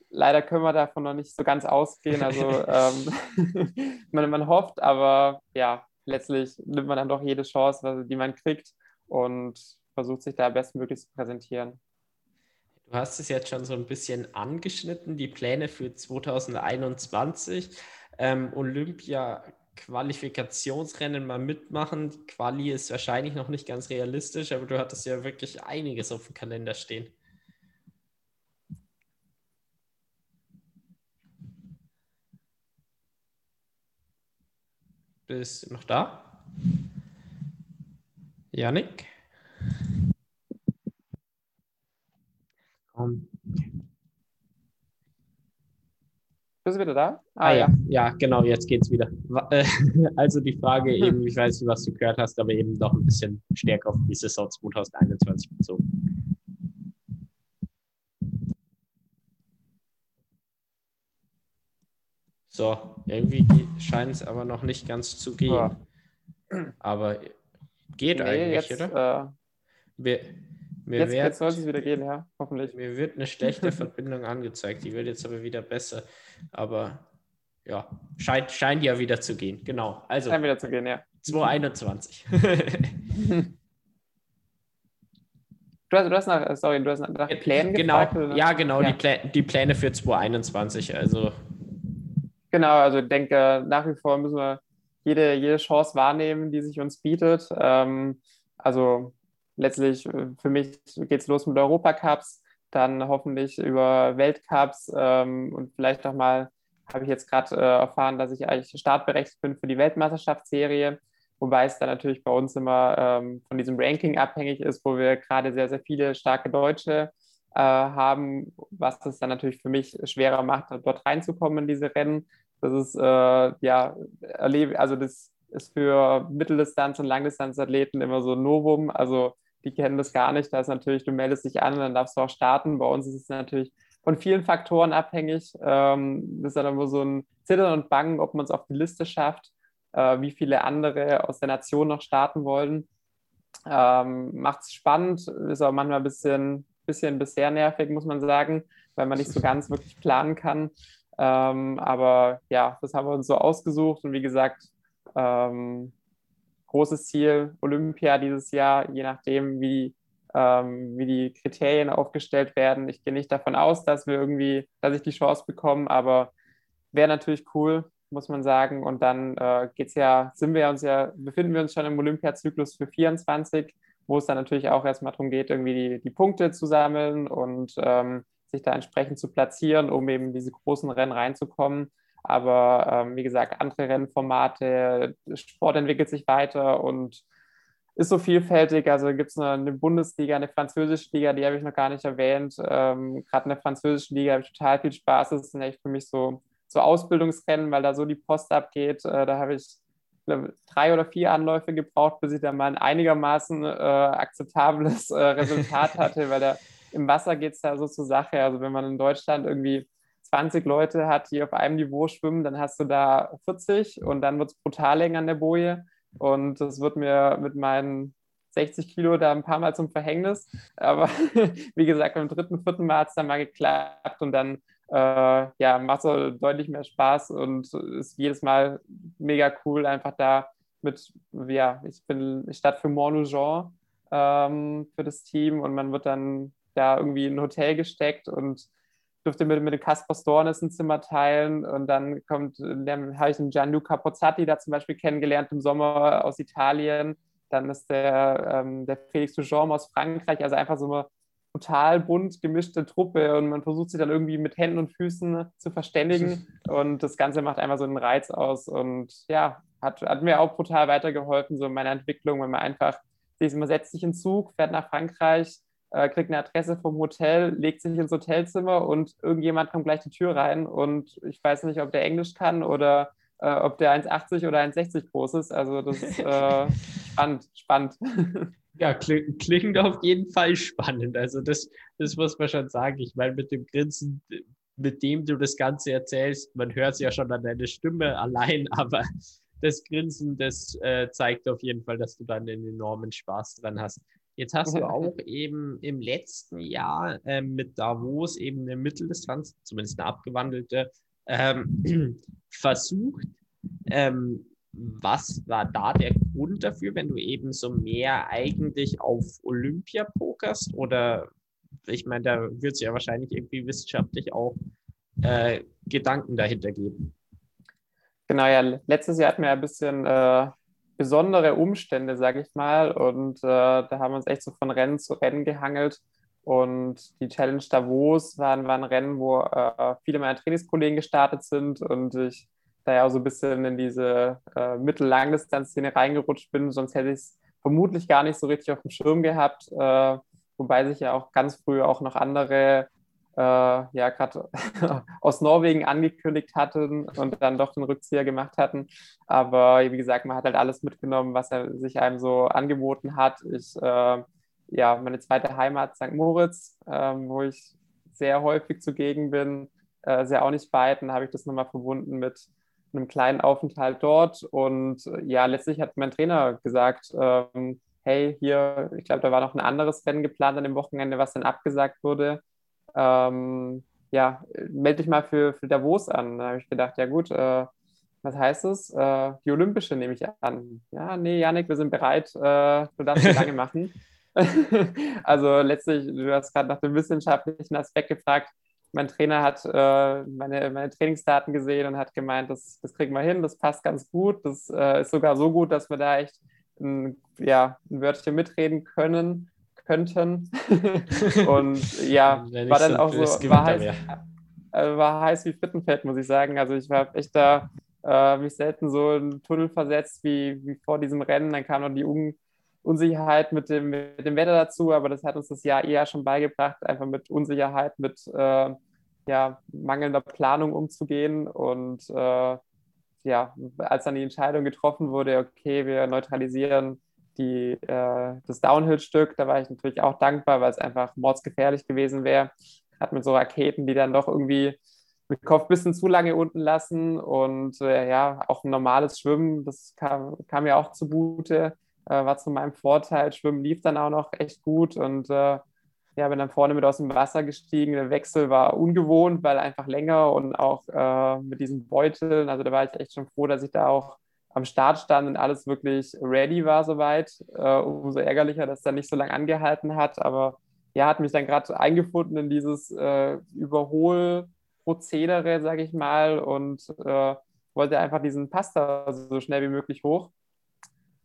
Leider können wir davon noch nicht so ganz ausgehen. Also ähm, man, man hofft, aber ja, letztlich nimmt man dann doch jede Chance, die man kriegt und versucht sich da bestmöglich zu präsentieren. Du hast es jetzt schon so ein bisschen angeschnitten, die Pläne für 2021. Ähm, Olympia Qualifikationsrennen mal mitmachen. Die Quali ist wahrscheinlich noch nicht ganz realistisch, aber du hattest ja wirklich einiges auf dem Kalender stehen. Bist du noch da? Janik? Komm. Bist du wieder da? Ah, ah ja. ja, genau, jetzt geht's wieder. Äh, also die Frage eben, ich weiß nicht, was du gehört hast, aber eben noch ein bisschen stärker auf die Saison 2021 bezogen. So, irgendwie scheint es aber noch nicht ganz zu gehen. Ja. Aber geht nee, eigentlich, jetzt, oder? Äh, wir, mir jetzt, wird, jetzt sollte es wieder gehen, ja, hoffentlich. Mir wird eine schlechte Verbindung angezeigt, die wird jetzt aber wieder besser. Aber ja, scheint, scheint ja wieder zu gehen. Genau. Also, scheint wieder zu gehen, ja. 221. Du hast, du hast nach, sorry, du hast nach Plänen genau, gefragt, Ja, genau, ja. Die, Plä die Pläne für 2021. Also. Genau, also ich denke, nach wie vor müssen wir jede, jede Chance wahrnehmen, die sich uns bietet. Ähm, also letztlich äh, für mich geht es los mit Europacups, dann hoffentlich über Weltcups ähm, und vielleicht auch mal, habe ich jetzt gerade äh, erfahren, dass ich eigentlich startberechtigt bin für die Weltmeisterschaftsserie, wobei es dann natürlich bei uns immer ähm, von diesem Ranking abhängig ist, wo wir gerade sehr, sehr viele starke Deutsche äh, haben, was es dann natürlich für mich schwerer macht, dort reinzukommen in diese Rennen. Das ist, äh, ja, erlebe, also das ist für Mitteldistanz- und Langdistanzathleten immer so ein Novum. Also die kennen das gar nicht. Da ist natürlich, du meldest dich an und dann darfst du auch starten. Bei uns ist es natürlich von vielen Faktoren abhängig. Ähm, das ist dann immer so ein Zittern und Bangen, ob man es auf die Liste schafft, äh, wie viele andere aus der Nation noch starten wollen. Ähm, Macht es spannend, ist auch manchmal ein bisschen, bisschen bisher nervig, muss man sagen, weil man nicht so ganz wirklich planen kann. Ähm, aber ja, das haben wir uns so ausgesucht und wie gesagt, ähm, großes Ziel Olympia dieses Jahr, je nachdem, wie ähm, wie die Kriterien aufgestellt werden. Ich gehe nicht davon aus, dass wir irgendwie, dass ich die Chance bekomme, aber wäre natürlich cool, muss man sagen. Und dann äh, geht's ja, sind wir uns ja, befinden wir uns schon im Olympiazyklus für 24, wo es dann natürlich auch erstmal darum geht, irgendwie die, die Punkte zu sammeln und ähm, sich da entsprechend zu platzieren, um eben diese großen Rennen reinzukommen. Aber ähm, wie gesagt, andere Rennformate, Sport entwickelt sich weiter und ist so vielfältig. Also gibt es eine, eine, Bundesliga, eine französische Liga, die habe ich noch gar nicht erwähnt. Ähm, Gerade in der französischen Liga habe ich total viel Spaß. Das sind echt für mich so, so Ausbildungsrennen, weil da so die Post abgeht. Äh, da habe ich drei oder vier Anläufe gebraucht, bis ich da mal ein einigermaßen äh, akzeptables äh, Resultat hatte, weil da im Wasser geht es da so zur Sache. Also wenn man in Deutschland irgendwie 20 Leute hat, die auf einem Niveau schwimmen, dann hast du da 40 und dann wird es brutal eng an der Boje. Und das wird mir mit meinen 60 Kilo da ein paar Mal zum Verhängnis. Aber wie gesagt, beim dritten, vierten Mal hat es dann mal geklappt und dann äh, ja, macht es deutlich mehr Spaß und ist jedes Mal mega cool, einfach da mit, ja, ich bin, starte für Montlujon ähm, für das Team und man wird dann da irgendwie in ein Hotel gesteckt und durfte mit, mit dem Caspar Stornes ein Zimmer teilen und dann kommt, dann habe ich den Gianluca Pozzatti da zum Beispiel kennengelernt im Sommer aus Italien. Dann ist der, ähm, der Felix Dujon aus Frankreich, also einfach so eine total bunt gemischte Truppe und man versucht sich dann irgendwie mit Händen und Füßen zu verständigen und das Ganze macht einfach so einen Reiz aus und ja, hat, hat mir auch brutal weitergeholfen, so in meiner Entwicklung, wenn man einfach, man setzt sich in Zug, fährt nach Frankreich, äh, kriegt eine Adresse vom Hotel, legt sich ins Hotelzimmer und irgendjemand kommt gleich die Tür rein und ich weiß nicht, ob der Englisch kann oder äh, ob der 1,80 oder 1,60 groß ist. Also das ist äh, spannend, spannend. Ja, klingt auf jeden Fall spannend. Also das, das muss man schon sagen. Ich meine, mit dem Grinsen, mit dem du das Ganze erzählst, man hört es ja schon an deiner Stimme allein, aber das Grinsen, das äh, zeigt auf jeden Fall, dass du dann einen enormen Spaß dran hast. Jetzt hast du auch eben im letzten Jahr ähm, mit Davos eben eine Mitteldistanz, zumindest eine abgewandelte, ähm, versucht. Ähm, was war da der Grund dafür, wenn du eben so mehr eigentlich auf Olympia pokerst? Oder ich meine, da wird es ja wahrscheinlich irgendwie wissenschaftlich auch äh, Gedanken dahinter geben. Genau, ja, letztes Jahr hatten wir ein bisschen äh, besondere Umstände, sage ich mal. Und äh, da haben wir uns echt so von Rennen zu Rennen gehangelt. Und die Challenge Davos waren, waren Rennen, wo äh, viele meiner Trainingskollegen gestartet sind und ich da ja auch so ein bisschen in diese äh, Mittel-Langdistanz-Szene reingerutscht bin. Sonst hätte ich es vermutlich gar nicht so richtig auf dem Schirm gehabt. Äh, wobei sich ja auch ganz früh auch noch andere äh, ja gerade aus Norwegen angekündigt hatten und dann doch den Rückzieher gemacht hatten. Aber wie gesagt, man hat halt alles mitgenommen, was er sich einem so angeboten hat. Ich, äh, ja, meine zweite Heimat St. Moritz, äh, wo ich sehr häufig zugegen bin, äh, sehr auch nicht weit. Dann habe ich das nochmal verbunden mit einem kleinen Aufenthalt dort. Und ja, letztlich hat mein Trainer gesagt, ähm, hey, hier, ich glaube, da war noch ein anderes Rennen geplant an dem Wochenende, was dann abgesagt wurde ähm, ja, melde dich mal für, für Davos an. Da habe ich gedacht, ja gut, äh, was heißt es? Äh, die Olympische nehme ich an. Ja, nee, Janik, wir sind bereit, äh, du darfst die lange machen. also letztlich, du hast gerade nach dem wissenschaftlichen Aspekt gefragt. Mein Trainer hat äh, meine, meine Trainingsdaten gesehen und hat gemeint, das, das kriegen wir hin, das passt ganz gut. Das äh, ist sogar so gut, dass wir da echt ein, ja, ein Wörtchen mitreden können könnten. und ja, war dann auch so, war heiß, äh, war heiß wie Frittenfett, muss ich sagen. Also ich war echt da äh, mich selten so in den Tunnel versetzt wie, wie vor diesem Rennen. Dann kam noch die Un Unsicherheit mit dem, mit dem Wetter dazu, aber das hat uns das Jahr eher schon beigebracht, einfach mit Unsicherheit, mit äh, ja, mangelnder Planung umzugehen. Und äh, ja, als dann die Entscheidung getroffen wurde, okay, wir neutralisieren die, äh, das Downhill-Stück, da war ich natürlich auch dankbar, weil es einfach mordsgefährlich gewesen wäre. Hat mit so Raketen, die dann doch irgendwie den Kopf ein bisschen zu lange unten lassen und äh, ja, auch ein normales Schwimmen, das kam, kam mir auch zugute, äh, war zu meinem Vorteil. Schwimmen lief dann auch noch echt gut und äh, ja, bin dann vorne mit aus dem Wasser gestiegen. Der Wechsel war ungewohnt, weil einfach länger und auch äh, mit diesen Beuteln, also da war ich echt schon froh, dass ich da auch am Start stand und alles wirklich ready war soweit. Äh, umso ärgerlicher, dass er nicht so lange angehalten hat. Aber ja, hat mich dann gerade eingefunden in dieses äh, Überholprozedere, sage ich mal, und äh, wollte einfach diesen Pasta so schnell wie möglich hoch,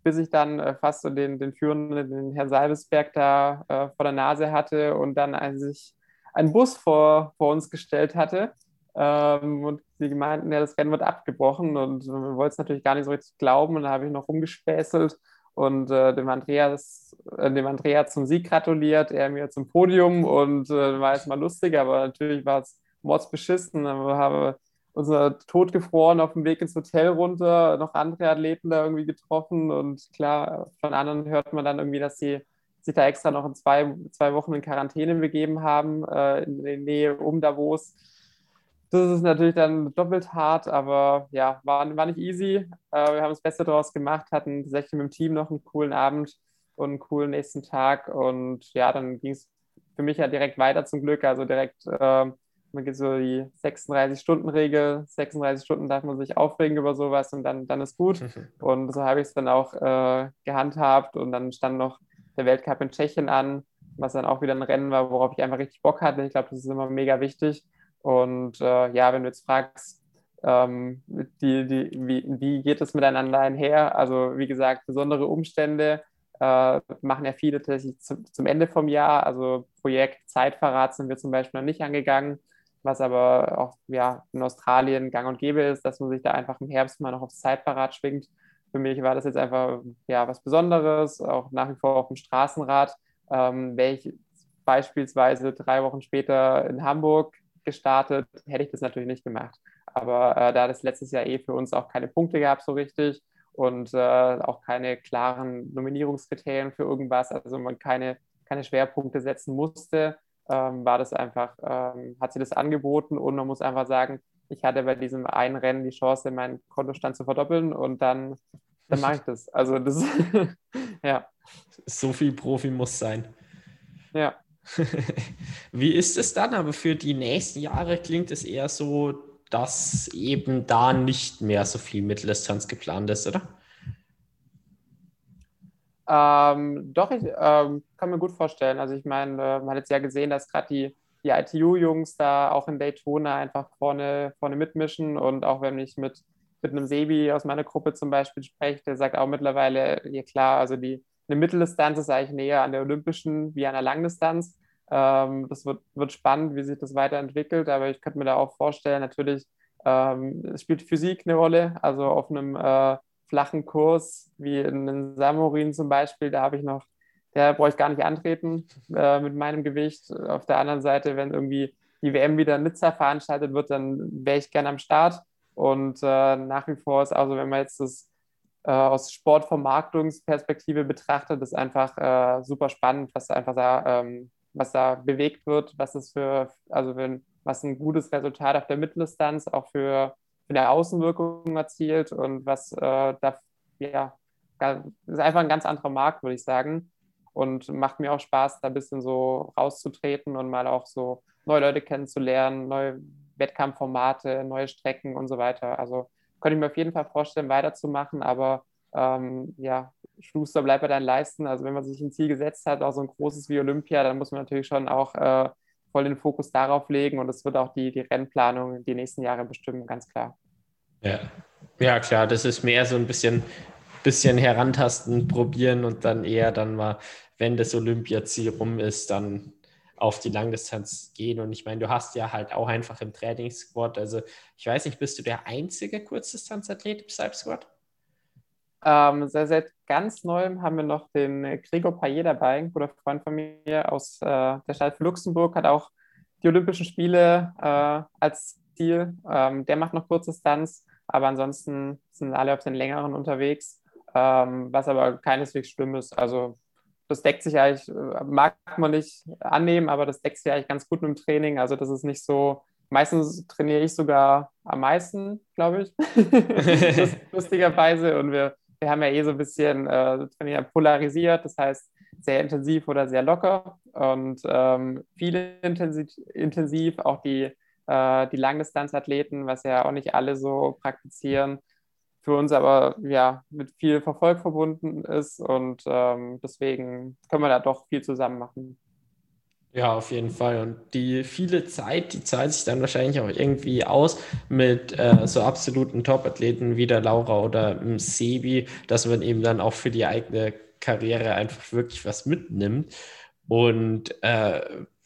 bis ich dann äh, fast so den, den führenden, den Herrn Salvesberg da äh, vor der Nase hatte und dann als ich einen Bus vor, vor uns gestellt hatte ähm, und sie meinten, ja, das Rennen wird abgebrochen und wir wollten es natürlich gar nicht so richtig glauben und da habe ich noch rumgespäßelt und äh, dem, Andreas, äh, dem Andrea zum Sieg gratuliert, er mir zum Podium und äh, war jetzt mal lustig, aber natürlich war es mordsbeschissen. Wir haben unser totgefroren auf dem Weg ins Hotel runter, noch andere Athleten da irgendwie getroffen und klar, von anderen hört man dann irgendwie, dass sie sich da extra noch in zwei, zwei Wochen in Quarantäne begeben haben, äh, in der Nähe um Davos das ist natürlich dann doppelt hart, aber ja, war, war nicht easy. Äh, wir haben das Beste daraus gemacht, hatten tatsächlich mit dem Team noch einen coolen Abend und einen coolen nächsten Tag. Und ja, dann ging es für mich ja direkt weiter zum Glück. Also direkt, äh, man geht so die 36-Stunden-Regel. 36 Stunden darf man sich aufregen über sowas und dann, dann ist gut. Und so habe ich es dann auch äh, gehandhabt. Und dann stand noch der Weltcup in Tschechien an, was dann auch wieder ein Rennen war, worauf ich einfach richtig Bock hatte. Ich glaube, das ist immer mega wichtig. Und äh, ja, wenn du jetzt fragst, ähm, die, die, wie, wie geht es miteinander einher? Also wie gesagt, besondere Umstände äh, machen ja viele tatsächlich zum, zum Ende vom Jahr. Also Projekt Zeitverrat sind wir zum Beispiel noch nicht angegangen, was aber auch ja, in Australien gang und gäbe ist, dass man sich da einfach im Herbst mal noch aufs Zeitverrat schwingt. Für mich war das jetzt einfach ja, was Besonderes, auch nach wie vor auf dem Straßenrad. Ähm, wäre ich beispielsweise drei Wochen später in Hamburg gestartet, hätte ich das natürlich nicht gemacht. Aber äh, da das letztes Jahr eh für uns auch keine Punkte gab so richtig und äh, auch keine klaren Nominierungskriterien für irgendwas, also man keine, keine Schwerpunkte setzen musste, ähm, war das einfach, ähm, hat sie das angeboten und man muss einfach sagen, ich hatte bei diesem einen Rennen die Chance, meinen Kontostand zu verdoppeln und dann, dann mache ich das. Also das, ja. So viel Profi muss sein. Ja. Wie ist es dann? Aber für die nächsten Jahre klingt es eher so, dass eben da nicht mehr so viel Mitteldistanz geplant ist, oder? Ähm, doch, ich ähm, kann mir gut vorstellen. Also ich meine, äh, man hat jetzt ja gesehen, dass gerade die, die ITU-Jungs da auch in Daytona einfach vorne, vorne mitmischen und auch wenn ich mit, mit einem Sebi aus meiner Gruppe zum Beispiel spreche, der sagt auch mittlerweile, ja klar, also die, eine Mitteldistanz ist eigentlich näher an der olympischen wie an der Langdistanz. Ähm, das wird, wird spannend, wie sich das weiterentwickelt, aber ich könnte mir da auch vorstellen, natürlich ähm, spielt Physik eine Rolle, also auf einem äh, flachen Kurs wie in Samorin zum Beispiel, da habe ich noch, der brauche ich gar nicht antreten äh, mit meinem Gewicht. Auf der anderen Seite, wenn irgendwie die WM wieder in Nizza veranstaltet wird, dann wäre ich gerne am Start. Und äh, nach wie vor ist also, wenn man jetzt das äh, aus Sportvermarktungsperspektive betrachtet, ist einfach äh, super spannend, was einfach da, ähm, was da bewegt wird, was es für, also wenn, was ein gutes Resultat auf der Mitteldistanz auch für, für eine Außenwirkung erzielt und was äh, da, ja, ist einfach ein ganz anderer Markt, würde ich sagen. Und macht mir auch Spaß, da ein bisschen so rauszutreten und mal auch so neue Leute kennenzulernen, neue Wettkampfformate, neue Strecken und so weiter. Also könnte ich mir auf jeden Fall vorstellen, weiterzumachen, aber ähm, ja, Schuster bleibt bei deinen Leisten. Also wenn man sich ein Ziel gesetzt hat, auch so ein großes wie Olympia, dann muss man natürlich schon auch äh, voll den Fokus darauf legen und es wird auch die, die Rennplanung die nächsten Jahre bestimmen, ganz klar. Ja. ja, klar, das ist mehr so ein bisschen, bisschen herantasten, probieren und dann eher dann mal, wenn das Olympiaziel rum ist, dann auf die Langdistanz gehen. Und ich meine, du hast ja halt auch einfach im Trainingssquad, also ich weiß nicht, bist du der einzige Kurzdistanzathlet im Cyber-Squad? Ähm, seit, seit ganz neuem haben wir noch den Gregor Payet dabei, ein guter Freund von mir aus äh, der Stadt Luxemburg, hat auch die Olympischen Spiele äh, als Ziel. Ähm, der macht noch Kurzdistanz, aber ansonsten sind alle auf den längeren unterwegs, ähm, was aber keineswegs schlimm ist. Also das deckt sich eigentlich, äh, mag man nicht annehmen, aber das deckt sich eigentlich ganz gut mit dem Training. Also das ist nicht so, meistens trainiere ich sogar am meisten, glaube ich, lustigerweise. Und wir, wir haben ja eh so ein bisschen äh, polarisiert, das heißt sehr intensiv oder sehr locker und ähm, viele intensiv, intensiv auch die, äh, die Langdistanzathleten, was ja auch nicht alle so praktizieren für uns aber ja mit viel Verfolg verbunden ist und ähm, deswegen können wir da doch viel zusammen machen. Ja, auf jeden Fall. Und die viele Zeit, die zahlt sich dann wahrscheinlich auch irgendwie aus mit äh, so absoluten Top-Athleten wie der Laura oder dem Sebi, dass man eben dann auch für die eigene Karriere einfach wirklich was mitnimmt. Und äh,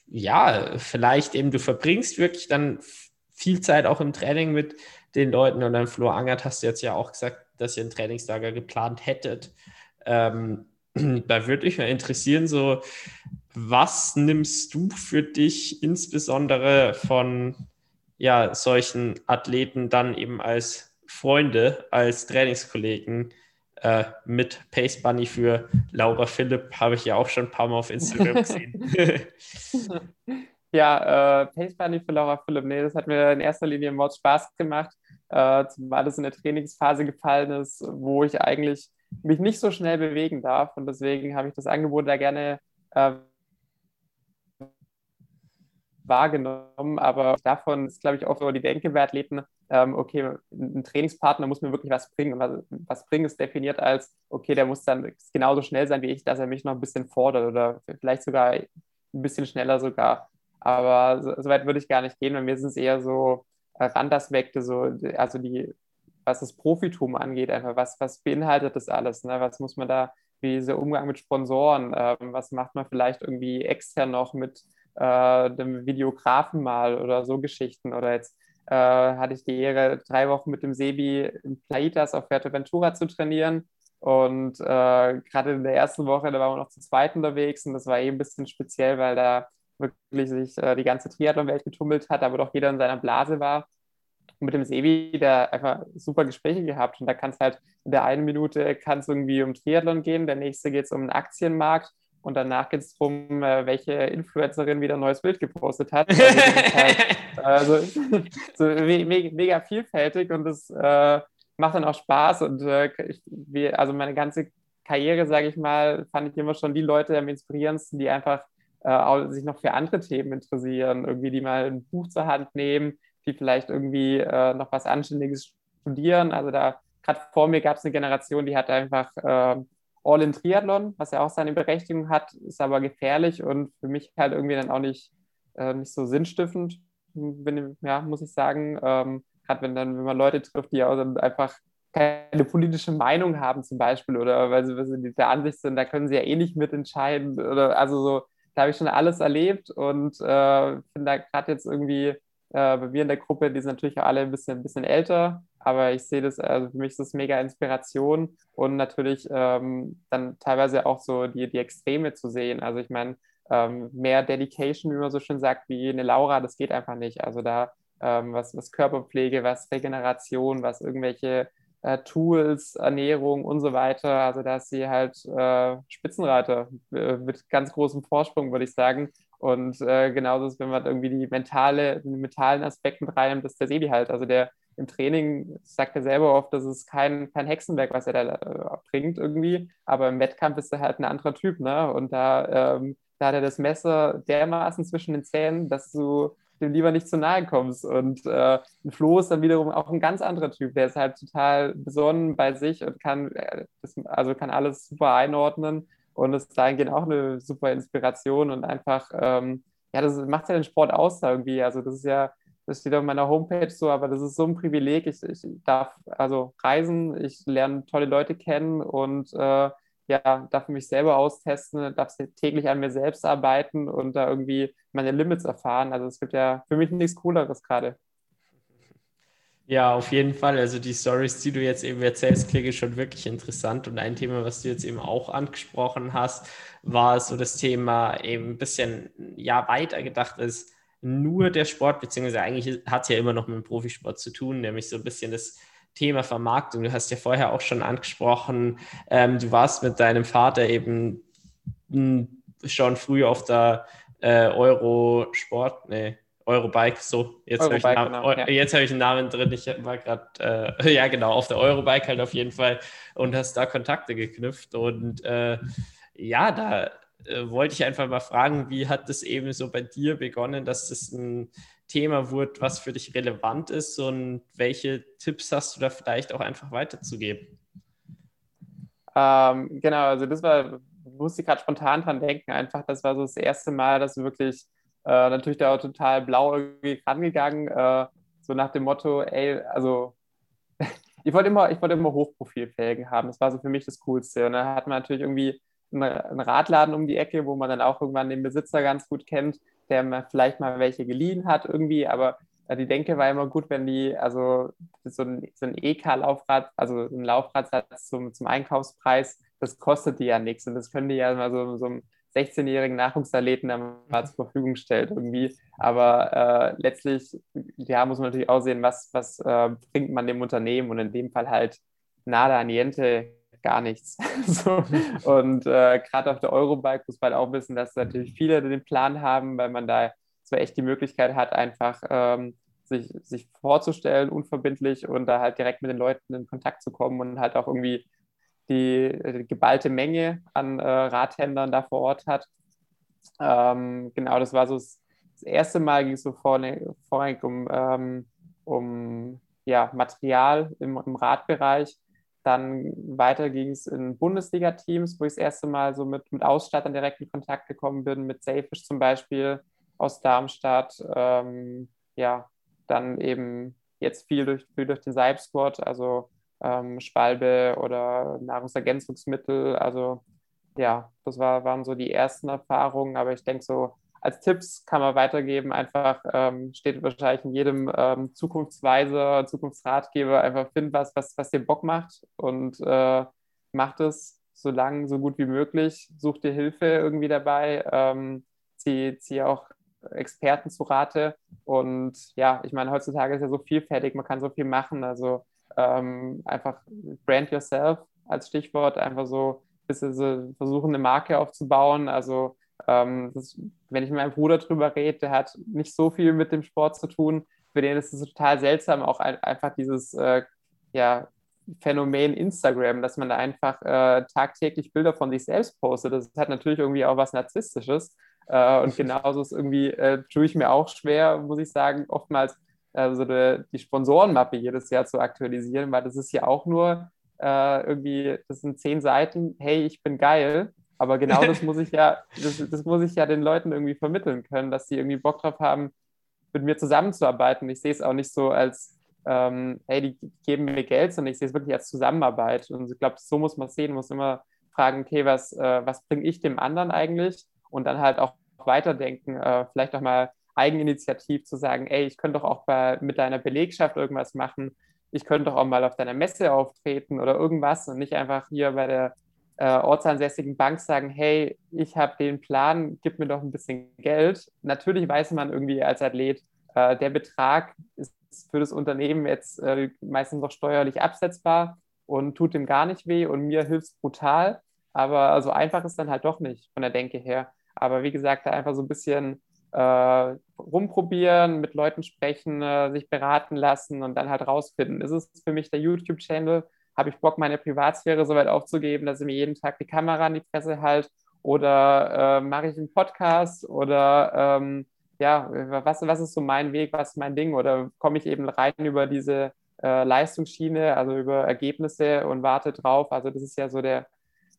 ja, vielleicht eben du verbringst wirklich dann viel Zeit auch im Training mit den Leuten. Und dann Flo Angert hast du jetzt ja auch gesagt, dass ihr ein Trainingslager geplant hättet. Ähm, da würde mich mal interessieren, so was nimmst du für dich insbesondere von ja, solchen Athleten dann eben als Freunde, als Trainingskollegen äh, mit Pace Bunny für Laura Philipp habe ich ja auch schon ein paar Mal auf Instagram gesehen. ja, äh, Pace Bunny für Laura Philipp, nee, das hat mir in erster Linie Mord Spaß gemacht, äh, zumal das in der Trainingsphase gefallen ist, wo ich eigentlich mich nicht so schnell bewegen darf und deswegen habe ich das Angebot da gerne äh, wahrgenommen, aber davon ist, glaube ich, auch so die Denke bei Athleten, ähm, okay, ein Trainingspartner muss mir wirklich was bringen. Und was, was bringen ist definiert als, okay, der muss dann genauso schnell sein wie ich, dass er mich noch ein bisschen fordert oder vielleicht sogar ein bisschen schneller sogar. Aber so, so weit würde ich gar nicht gehen. Bei mir sind es eher so äh, Randaspekte, so, also die, was das Profitum angeht, einfach, was, was beinhaltet das alles? Ne? Was muss man da, wie dieser Umgang mit Sponsoren, ähm, was macht man vielleicht irgendwie extern noch mit äh, dem Videografen mal oder so Geschichten. Oder jetzt äh, hatte ich die Ehre, drei Wochen mit dem Sebi in Plaitas auf Fuerteventura zu trainieren. Und äh, gerade in der ersten Woche, da waren wir noch zu zweit unterwegs und das war eben ein bisschen speziell, weil da wirklich sich äh, die ganze Triathlon-Welt getummelt hat, aber doch jeder in seiner Blase war. Und mit dem Sebi, der einfach super Gespräche gehabt und da kann es halt in der einen Minute kann es irgendwie um Triathlon gehen, der nächste geht es um den Aktienmarkt und danach geht es darum, äh, welche Influencerin wieder ein neues Bild gepostet hat. Also, halt, äh, so me mega vielfältig und das äh, macht dann auch Spaß. Und äh, ich, wie, also meine ganze Karriere, sage ich mal, fand ich immer schon die Leute am inspirierendsten, die einfach äh, sich noch für andere Themen interessieren, irgendwie die mal ein Buch zur Hand nehmen, die vielleicht irgendwie äh, noch was Anständiges studieren. Also da gerade vor mir gab es eine Generation, die hat einfach All-in-Triathlon, was ja auch seine Berechtigung hat, ist aber gefährlich und für mich halt irgendwie dann auch nicht, äh, nicht so sinnstiftend, wenn, ja, muss ich sagen. Ähm, Gerade wenn dann, wenn man Leute trifft, die auch dann einfach keine politische Meinung haben zum Beispiel oder weil sie, weil sie der Ansicht sind, da können sie ja eh nicht mitentscheiden oder also so, da habe ich schon alles erlebt und äh, finde da gerade jetzt irgendwie äh, bei mir in der Gruppe, die sind natürlich alle ein bisschen, ein bisschen älter, aber ich sehe das, also für mich ist das mega Inspiration und natürlich ähm, dann teilweise auch so die, die Extreme zu sehen. Also ich meine, ähm, mehr Dedication, wie man so schön sagt, wie eine Laura, das geht einfach nicht. Also da ähm, was, was Körperpflege, was Regeneration, was irgendwelche äh, Tools, Ernährung und so weiter. Also da ist sie halt äh, Spitzenreiter mit ganz großem Vorsprung, würde ich sagen. Und äh, genauso ist, wenn man irgendwie die mentale, den mentalen Aspekt mit reinnimmt, ist der Sebi halt. Also der im Training sagt er selber oft, das ist kein, kein Hexenwerk, was er da äh, bringt irgendwie, aber im Wettkampf ist er halt ein anderer Typ, ne? Und da, ähm, da hat er das Messer dermaßen zwischen den Zähnen, dass du dem lieber nicht zu nahe kommst. Und äh, Flo ist dann wiederum auch ein ganz anderer Typ, der ist halt total besonnen bei sich und kann, äh, also kann alles super einordnen und ist dahingehend auch eine super Inspiration und einfach, ähm, ja, das macht ja den Sport aus irgendwie. Also das ist ja das steht auf meiner Homepage so, aber das ist so ein Privileg. Ich, ich darf also reisen, ich lerne tolle Leute kennen und äh, ja, darf mich selber austesten, darf täglich an mir selbst arbeiten und da irgendwie meine Limits erfahren. Also es gibt ja für mich nichts Cooleres gerade. Ja, auf jeden Fall. Also die Stories, die du jetzt eben erzählst, klinge schon wirklich interessant. Und ein Thema, was du jetzt eben auch angesprochen hast, war so das Thema eben ein bisschen ja weiter gedacht ist nur der Sport, beziehungsweise eigentlich hat es ja immer noch mit dem Profisport zu tun, nämlich so ein bisschen das Thema Vermarktung. Du hast ja vorher auch schon angesprochen, ähm, du warst mit deinem Vater eben hm, schon früh auf der äh, Eurosport, nee, Eurobike, so, jetzt habe ich, genau, ja. hab ich einen Namen drin, ich war gerade, äh, ja genau, auf der Eurobike halt auf jeden Fall und hast da Kontakte geknüpft und äh, ja, da äh, wollte ich einfach mal fragen, wie hat das eben so bei dir begonnen, dass das ein Thema wurde, was für dich relevant ist und welche Tipps hast du da vielleicht auch einfach weiterzugeben? Ähm, genau, also das war, musste ich gerade spontan dran denken, einfach, das war so das erste Mal, dass wirklich äh, natürlich da auch total blau irgendwie rangegangen, äh, so nach dem Motto, ey, also ich wollte immer, ich immer Hochprofilfelgen haben. Das war so für mich das Coolste. Und dann hat man natürlich irgendwie einen Radladen um die Ecke, wo man dann auch irgendwann den Besitzer ganz gut kennt, der mir vielleicht mal welche geliehen hat irgendwie, aber die Denke war immer gut, wenn die, also so ein, so ein EK-Laufrad, also ein Laufradsatz zum, zum Einkaufspreis, das kostet die ja nichts und das können die ja mal so, so einem 16-jährigen Nachwuchsathleten dann mal zur Verfügung stellt irgendwie. Aber äh, letztlich, ja, muss man natürlich auch sehen, was, was äh, bringt man dem Unternehmen und in dem Fall halt nada niente gar nichts. so. Und äh, gerade auf der Eurobike muss man auch wissen, dass natürlich viele den Plan haben, weil man da so echt die Möglichkeit hat, einfach ähm, sich, sich vorzustellen, unverbindlich und da halt direkt mit den Leuten in Kontakt zu kommen und halt auch irgendwie die, die geballte Menge an äh, Radhändlern da vor Ort hat. Ähm, genau, das war so das, das erste Mal, ging es so vorrangig, vorrangig um, ähm, um ja, Material im, im Radbereich. Dann weiter ging es in Bundesliga-Teams, wo ich das erste Mal so mit, mit Ausstattern direkt in Kontakt gekommen bin, mit Safish zum Beispiel aus Darmstadt. Ähm, ja, dann eben jetzt viel durch, viel durch den Seib Squad, also ähm, Spalbe oder Nahrungsergänzungsmittel. Also ja, das war, waren so die ersten Erfahrungen, aber ich denke so, als Tipps kann man weitergeben, einfach ähm, steht wahrscheinlich in jedem ähm, Zukunftsweiser, Zukunftsratgeber, einfach find was, was, was dir Bock macht und äh, macht es so lang, so gut wie möglich, such dir Hilfe irgendwie dabei, ähm, zieh, zieh auch Experten zu Rate. Und ja, ich meine, heutzutage ist ja so vielfältig, man kann so viel machen, also ähm, einfach Brand Yourself als Stichwort, einfach so ein bisschen so versuchen, eine Marke aufzubauen, also ähm, das, wenn ich mit meinem Bruder drüber rede, der hat nicht so viel mit dem Sport zu tun. Für den ist es total seltsam, auch ein, einfach dieses äh, ja, Phänomen Instagram, dass man da einfach äh, tagtäglich Bilder von sich selbst postet. Das hat natürlich irgendwie auch was Narzisstisches. Äh, und genauso ist irgendwie, äh, tue ich mir auch schwer, muss ich sagen, oftmals also die, die Sponsorenmappe jedes Jahr zu aktualisieren, weil das ist ja auch nur äh, irgendwie, das sind zehn Seiten, hey, ich bin geil. Aber genau das muss ich ja, das, das muss ich ja den Leuten irgendwie vermitteln können, dass sie irgendwie Bock drauf haben, mit mir zusammenzuarbeiten. Ich sehe es auch nicht so als, ähm, hey, die geben mir Geld, sondern ich sehe es wirklich als Zusammenarbeit. Und ich glaube, so muss man es sehen, muss immer fragen, okay, was, äh, was bringe ich dem anderen eigentlich? Und dann halt auch weiterdenken, äh, vielleicht auch mal eigeninitiativ zu sagen, ey, ich könnte doch auch bei, mit deiner Belegschaft irgendwas machen. Ich könnte doch auch mal auf deiner Messe auftreten oder irgendwas und nicht einfach hier bei der äh, ortsansässigen Bank sagen, hey, ich habe den Plan, gib mir doch ein bisschen Geld. Natürlich weiß man irgendwie als Athlet, äh, der Betrag ist für das Unternehmen jetzt äh, meistens noch steuerlich absetzbar und tut ihm gar nicht weh und mir hilft es brutal. Aber so einfach ist dann halt doch nicht von der Denke her. Aber wie gesagt, da einfach so ein bisschen äh, rumprobieren, mit Leuten sprechen, äh, sich beraten lassen und dann halt rausfinden, ist es für mich der YouTube-Channel habe ich Bock, meine Privatsphäre so weit aufzugeben, dass ich mir jeden Tag die Kamera an die Fresse halte? Oder äh, mache ich einen Podcast? Oder ähm, ja, was, was ist so mein Weg, was ist mein Ding? Oder komme ich eben rein über diese äh, Leistungsschiene, also über Ergebnisse und warte drauf? Also das ist ja so der,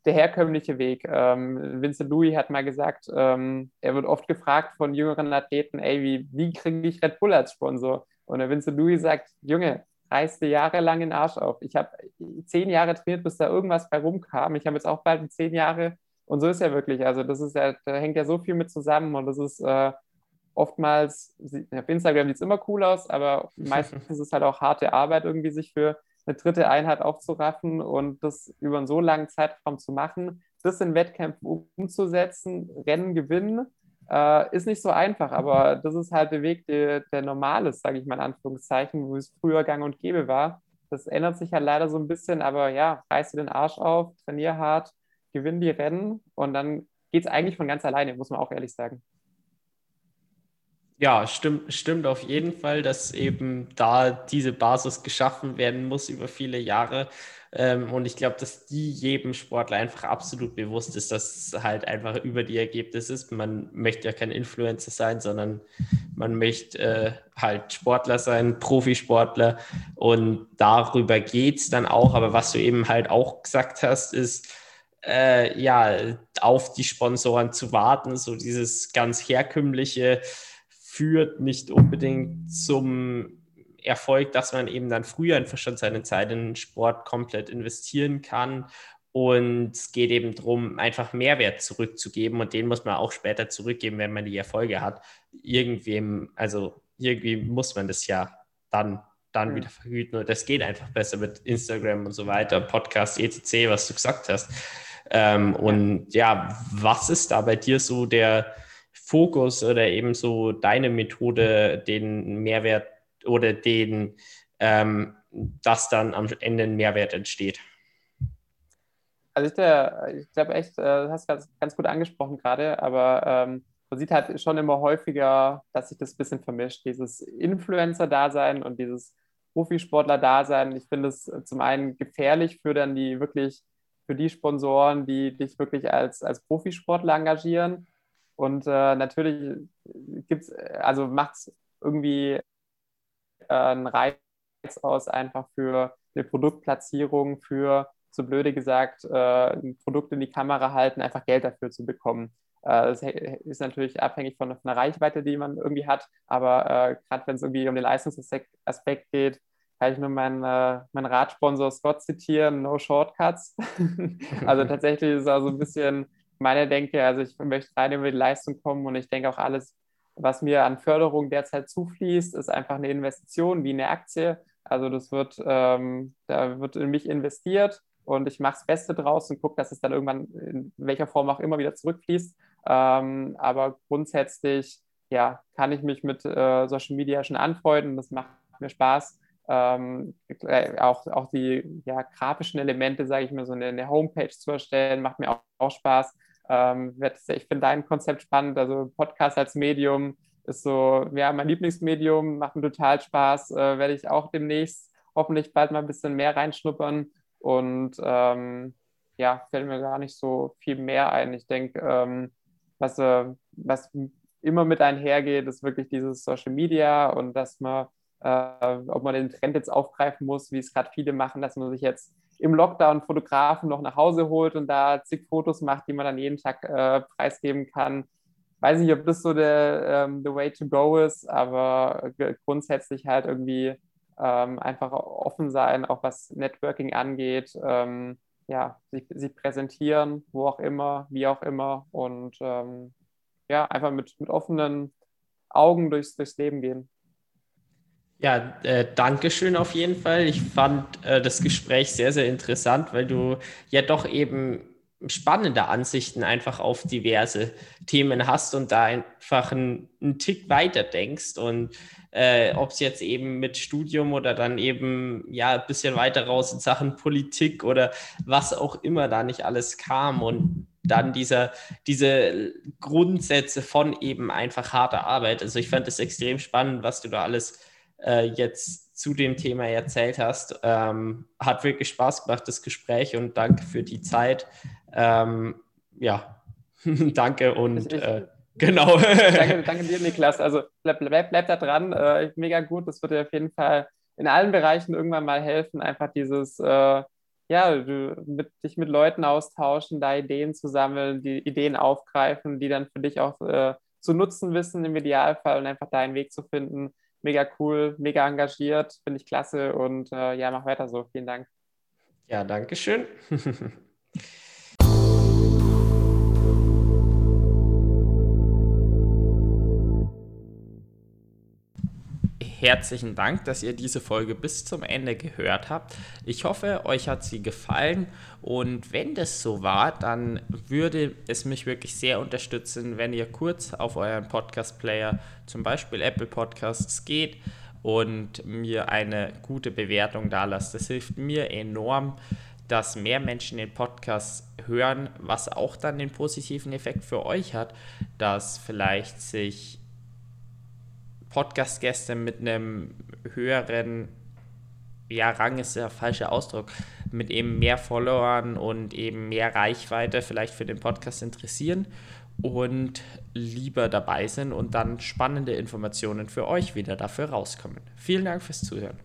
der herkömmliche Weg. Ähm, Vincent Louis hat mal gesagt, ähm, er wird oft gefragt von jüngeren Athleten, ey, wie, wie kriege ich Red Bull als Sponsor? Und der Vincent Louis sagt, Junge, reißte jahrelang den Arsch auf. Ich habe zehn Jahre trainiert, bis da irgendwas bei rumkam. Ich habe jetzt auch bald zehn Jahre und so ist ja wirklich. Also das ist ja, da hängt ja so viel mit zusammen und das ist äh, oftmals, auf Instagram sieht es immer cool aus, aber meistens ist es halt auch harte Arbeit, irgendwie sich für eine dritte Einheit aufzuraffen und das über einen so langen Zeitraum zu machen, das in Wettkämpfen umzusetzen, Rennen gewinnen äh, ist nicht so einfach, aber das ist halt der Weg, der, der normal ist, sage ich mal in Anführungszeichen, wo es früher gang und gäbe war. Das ändert sich halt leider so ein bisschen, aber ja, reiß dir den Arsch auf, trainier hart, gewinn die Rennen und dann geht es eigentlich von ganz alleine, muss man auch ehrlich sagen. Ja, stimmt, stimmt auf jeden Fall, dass eben da diese Basis geschaffen werden muss über viele Jahre. Ähm, und ich glaube, dass die jedem Sportler einfach absolut bewusst ist, dass es halt einfach über die Ergebnisse ist. Man möchte ja kein Influencer sein, sondern man möchte äh, halt Sportler sein, Profisportler. Und darüber geht es dann auch. Aber was du eben halt auch gesagt hast, ist, äh, ja, auf die Sponsoren zu warten, so dieses ganz herkömmliche führt nicht unbedingt zum Erfolg, dass man eben dann früher einfach schon seine Zeit in den Sport komplett investieren kann. Und es geht eben darum, einfach Mehrwert zurückzugeben und den muss man auch später zurückgeben, wenn man die Erfolge hat. Irgendwem, also irgendwie muss man das ja dann, dann ja. wieder verhüten und das geht einfach besser mit Instagram und so weiter, Podcast, etc., was du gesagt hast. Ähm, und ja, was ist da bei dir so der Fokus oder eben so deine Methode, den Mehrwert oder den, ähm, dass dann am Ende ein Mehrwert entsteht? Also ich, äh, ich glaube echt, äh, du hast ganz, ganz gut angesprochen gerade, aber ähm, man sieht halt schon immer häufiger, dass sich das ein bisschen vermischt, dieses Influencer-Dasein und dieses Profisportler-Dasein. Ich finde es zum einen gefährlich für dann die wirklich für die Sponsoren, die dich wirklich als, als Profisportler engagieren. Und äh, natürlich gibt's, also macht es irgendwie äh, einen Reiz aus, einfach für eine Produktplatzierung, für, so blöde gesagt, äh, ein Produkt in die Kamera halten, einfach Geld dafür zu bekommen. Äh, das ist natürlich abhängig von, der Reichweite, die man irgendwie hat, aber äh, gerade wenn es irgendwie um den Leistungsaspekt geht, kann ich nur meinen, äh, meinen Radsponsor Scott zitieren, no shortcuts. also tatsächlich ist es auch so ein bisschen meine Denke, also ich möchte rein über die Leistung kommen und ich denke auch alles, was mir an Förderung derzeit zufließt, ist einfach eine Investition wie eine Aktie. Also das wird, ähm, da wird in mich investiert und ich mache das Beste draus und gucke, dass es dann irgendwann in welcher Form auch immer wieder zurückfließt. Ähm, aber grundsätzlich, ja, kann ich mich mit äh, Social Media schon anfreunden. Das macht mir Spaß ähm, äh, auch, auch die ja, grafischen Elemente, sage ich mal, so eine, eine, Homepage zu erstellen, macht mir auch, auch Spaß. Ähm, ich finde dein Konzept spannend, also Podcast als Medium ist so, ja, mein Lieblingsmedium, macht mir total Spaß, äh, werde ich auch demnächst hoffentlich bald mal ein bisschen mehr reinschnuppern. Und ähm, ja, fällt mir gar nicht so viel mehr ein. Ich denke, ähm, was, äh, was immer mit einhergeht, ist wirklich dieses Social Media und dass man äh, ob man den Trend jetzt aufgreifen muss, wie es gerade viele machen, dass man sich jetzt im Lockdown Fotografen noch nach Hause holt und da zig Fotos macht, die man dann jeden Tag äh, preisgeben kann. Weiß nicht, ob das so der ähm, the way to go ist, aber grundsätzlich halt irgendwie ähm, einfach offen sein, auch was Networking angeht. Ähm, ja, sich, sich, präsentieren, wo auch immer, wie auch immer und ähm, ja, einfach mit, mit offenen Augen durchs, durchs Leben gehen. Ja, äh, danke schön auf jeden Fall. Ich fand äh, das Gespräch sehr, sehr interessant, weil du ja doch eben spannende Ansichten einfach auf diverse Themen hast und da einfach einen, einen Tick weiter denkst und äh, ob es jetzt eben mit Studium oder dann eben ja ein bisschen weiter raus in Sachen Politik oder was auch immer da nicht alles kam und dann dieser, diese Grundsätze von eben einfach harter Arbeit. Also ich fand es extrem spannend, was du da alles äh, jetzt zu dem Thema erzählt hast. Ähm, hat wirklich Spaß gemacht, das Gespräch und danke für die Zeit. Ähm, ja, danke und äh, genau. danke, danke dir, Niklas. Also bleib, bleib, bleib da dran. Äh, mega gut. Das wird dir auf jeden Fall in allen Bereichen irgendwann mal helfen, einfach dieses äh, ja, du, mit, dich mit Leuten austauschen, da Ideen zu sammeln, die Ideen aufgreifen, die dann für dich auch äh, zu nutzen wissen im Idealfall und einfach deinen Weg zu finden mega cool, mega engagiert, finde ich klasse und äh, ja, mach weiter so. Vielen Dank. Ja, danke herzlichen Dank, dass ihr diese Folge bis zum Ende gehört habt. Ich hoffe, euch hat sie gefallen und wenn das so war, dann würde es mich wirklich sehr unterstützen, wenn ihr kurz auf euren Podcast-Player, zum Beispiel Apple Podcasts, geht und mir eine gute Bewertung da lasst. Das hilft mir enorm, dass mehr Menschen den Podcast hören, was auch dann den positiven Effekt für euch hat, dass vielleicht sich Podcast-Gäste mit einem höheren, ja, Rang ist der falsche Ausdruck, mit eben mehr Followern und eben mehr Reichweite vielleicht für den Podcast interessieren und lieber dabei sind und dann spannende Informationen für euch wieder dafür rauskommen. Vielen Dank fürs Zuhören.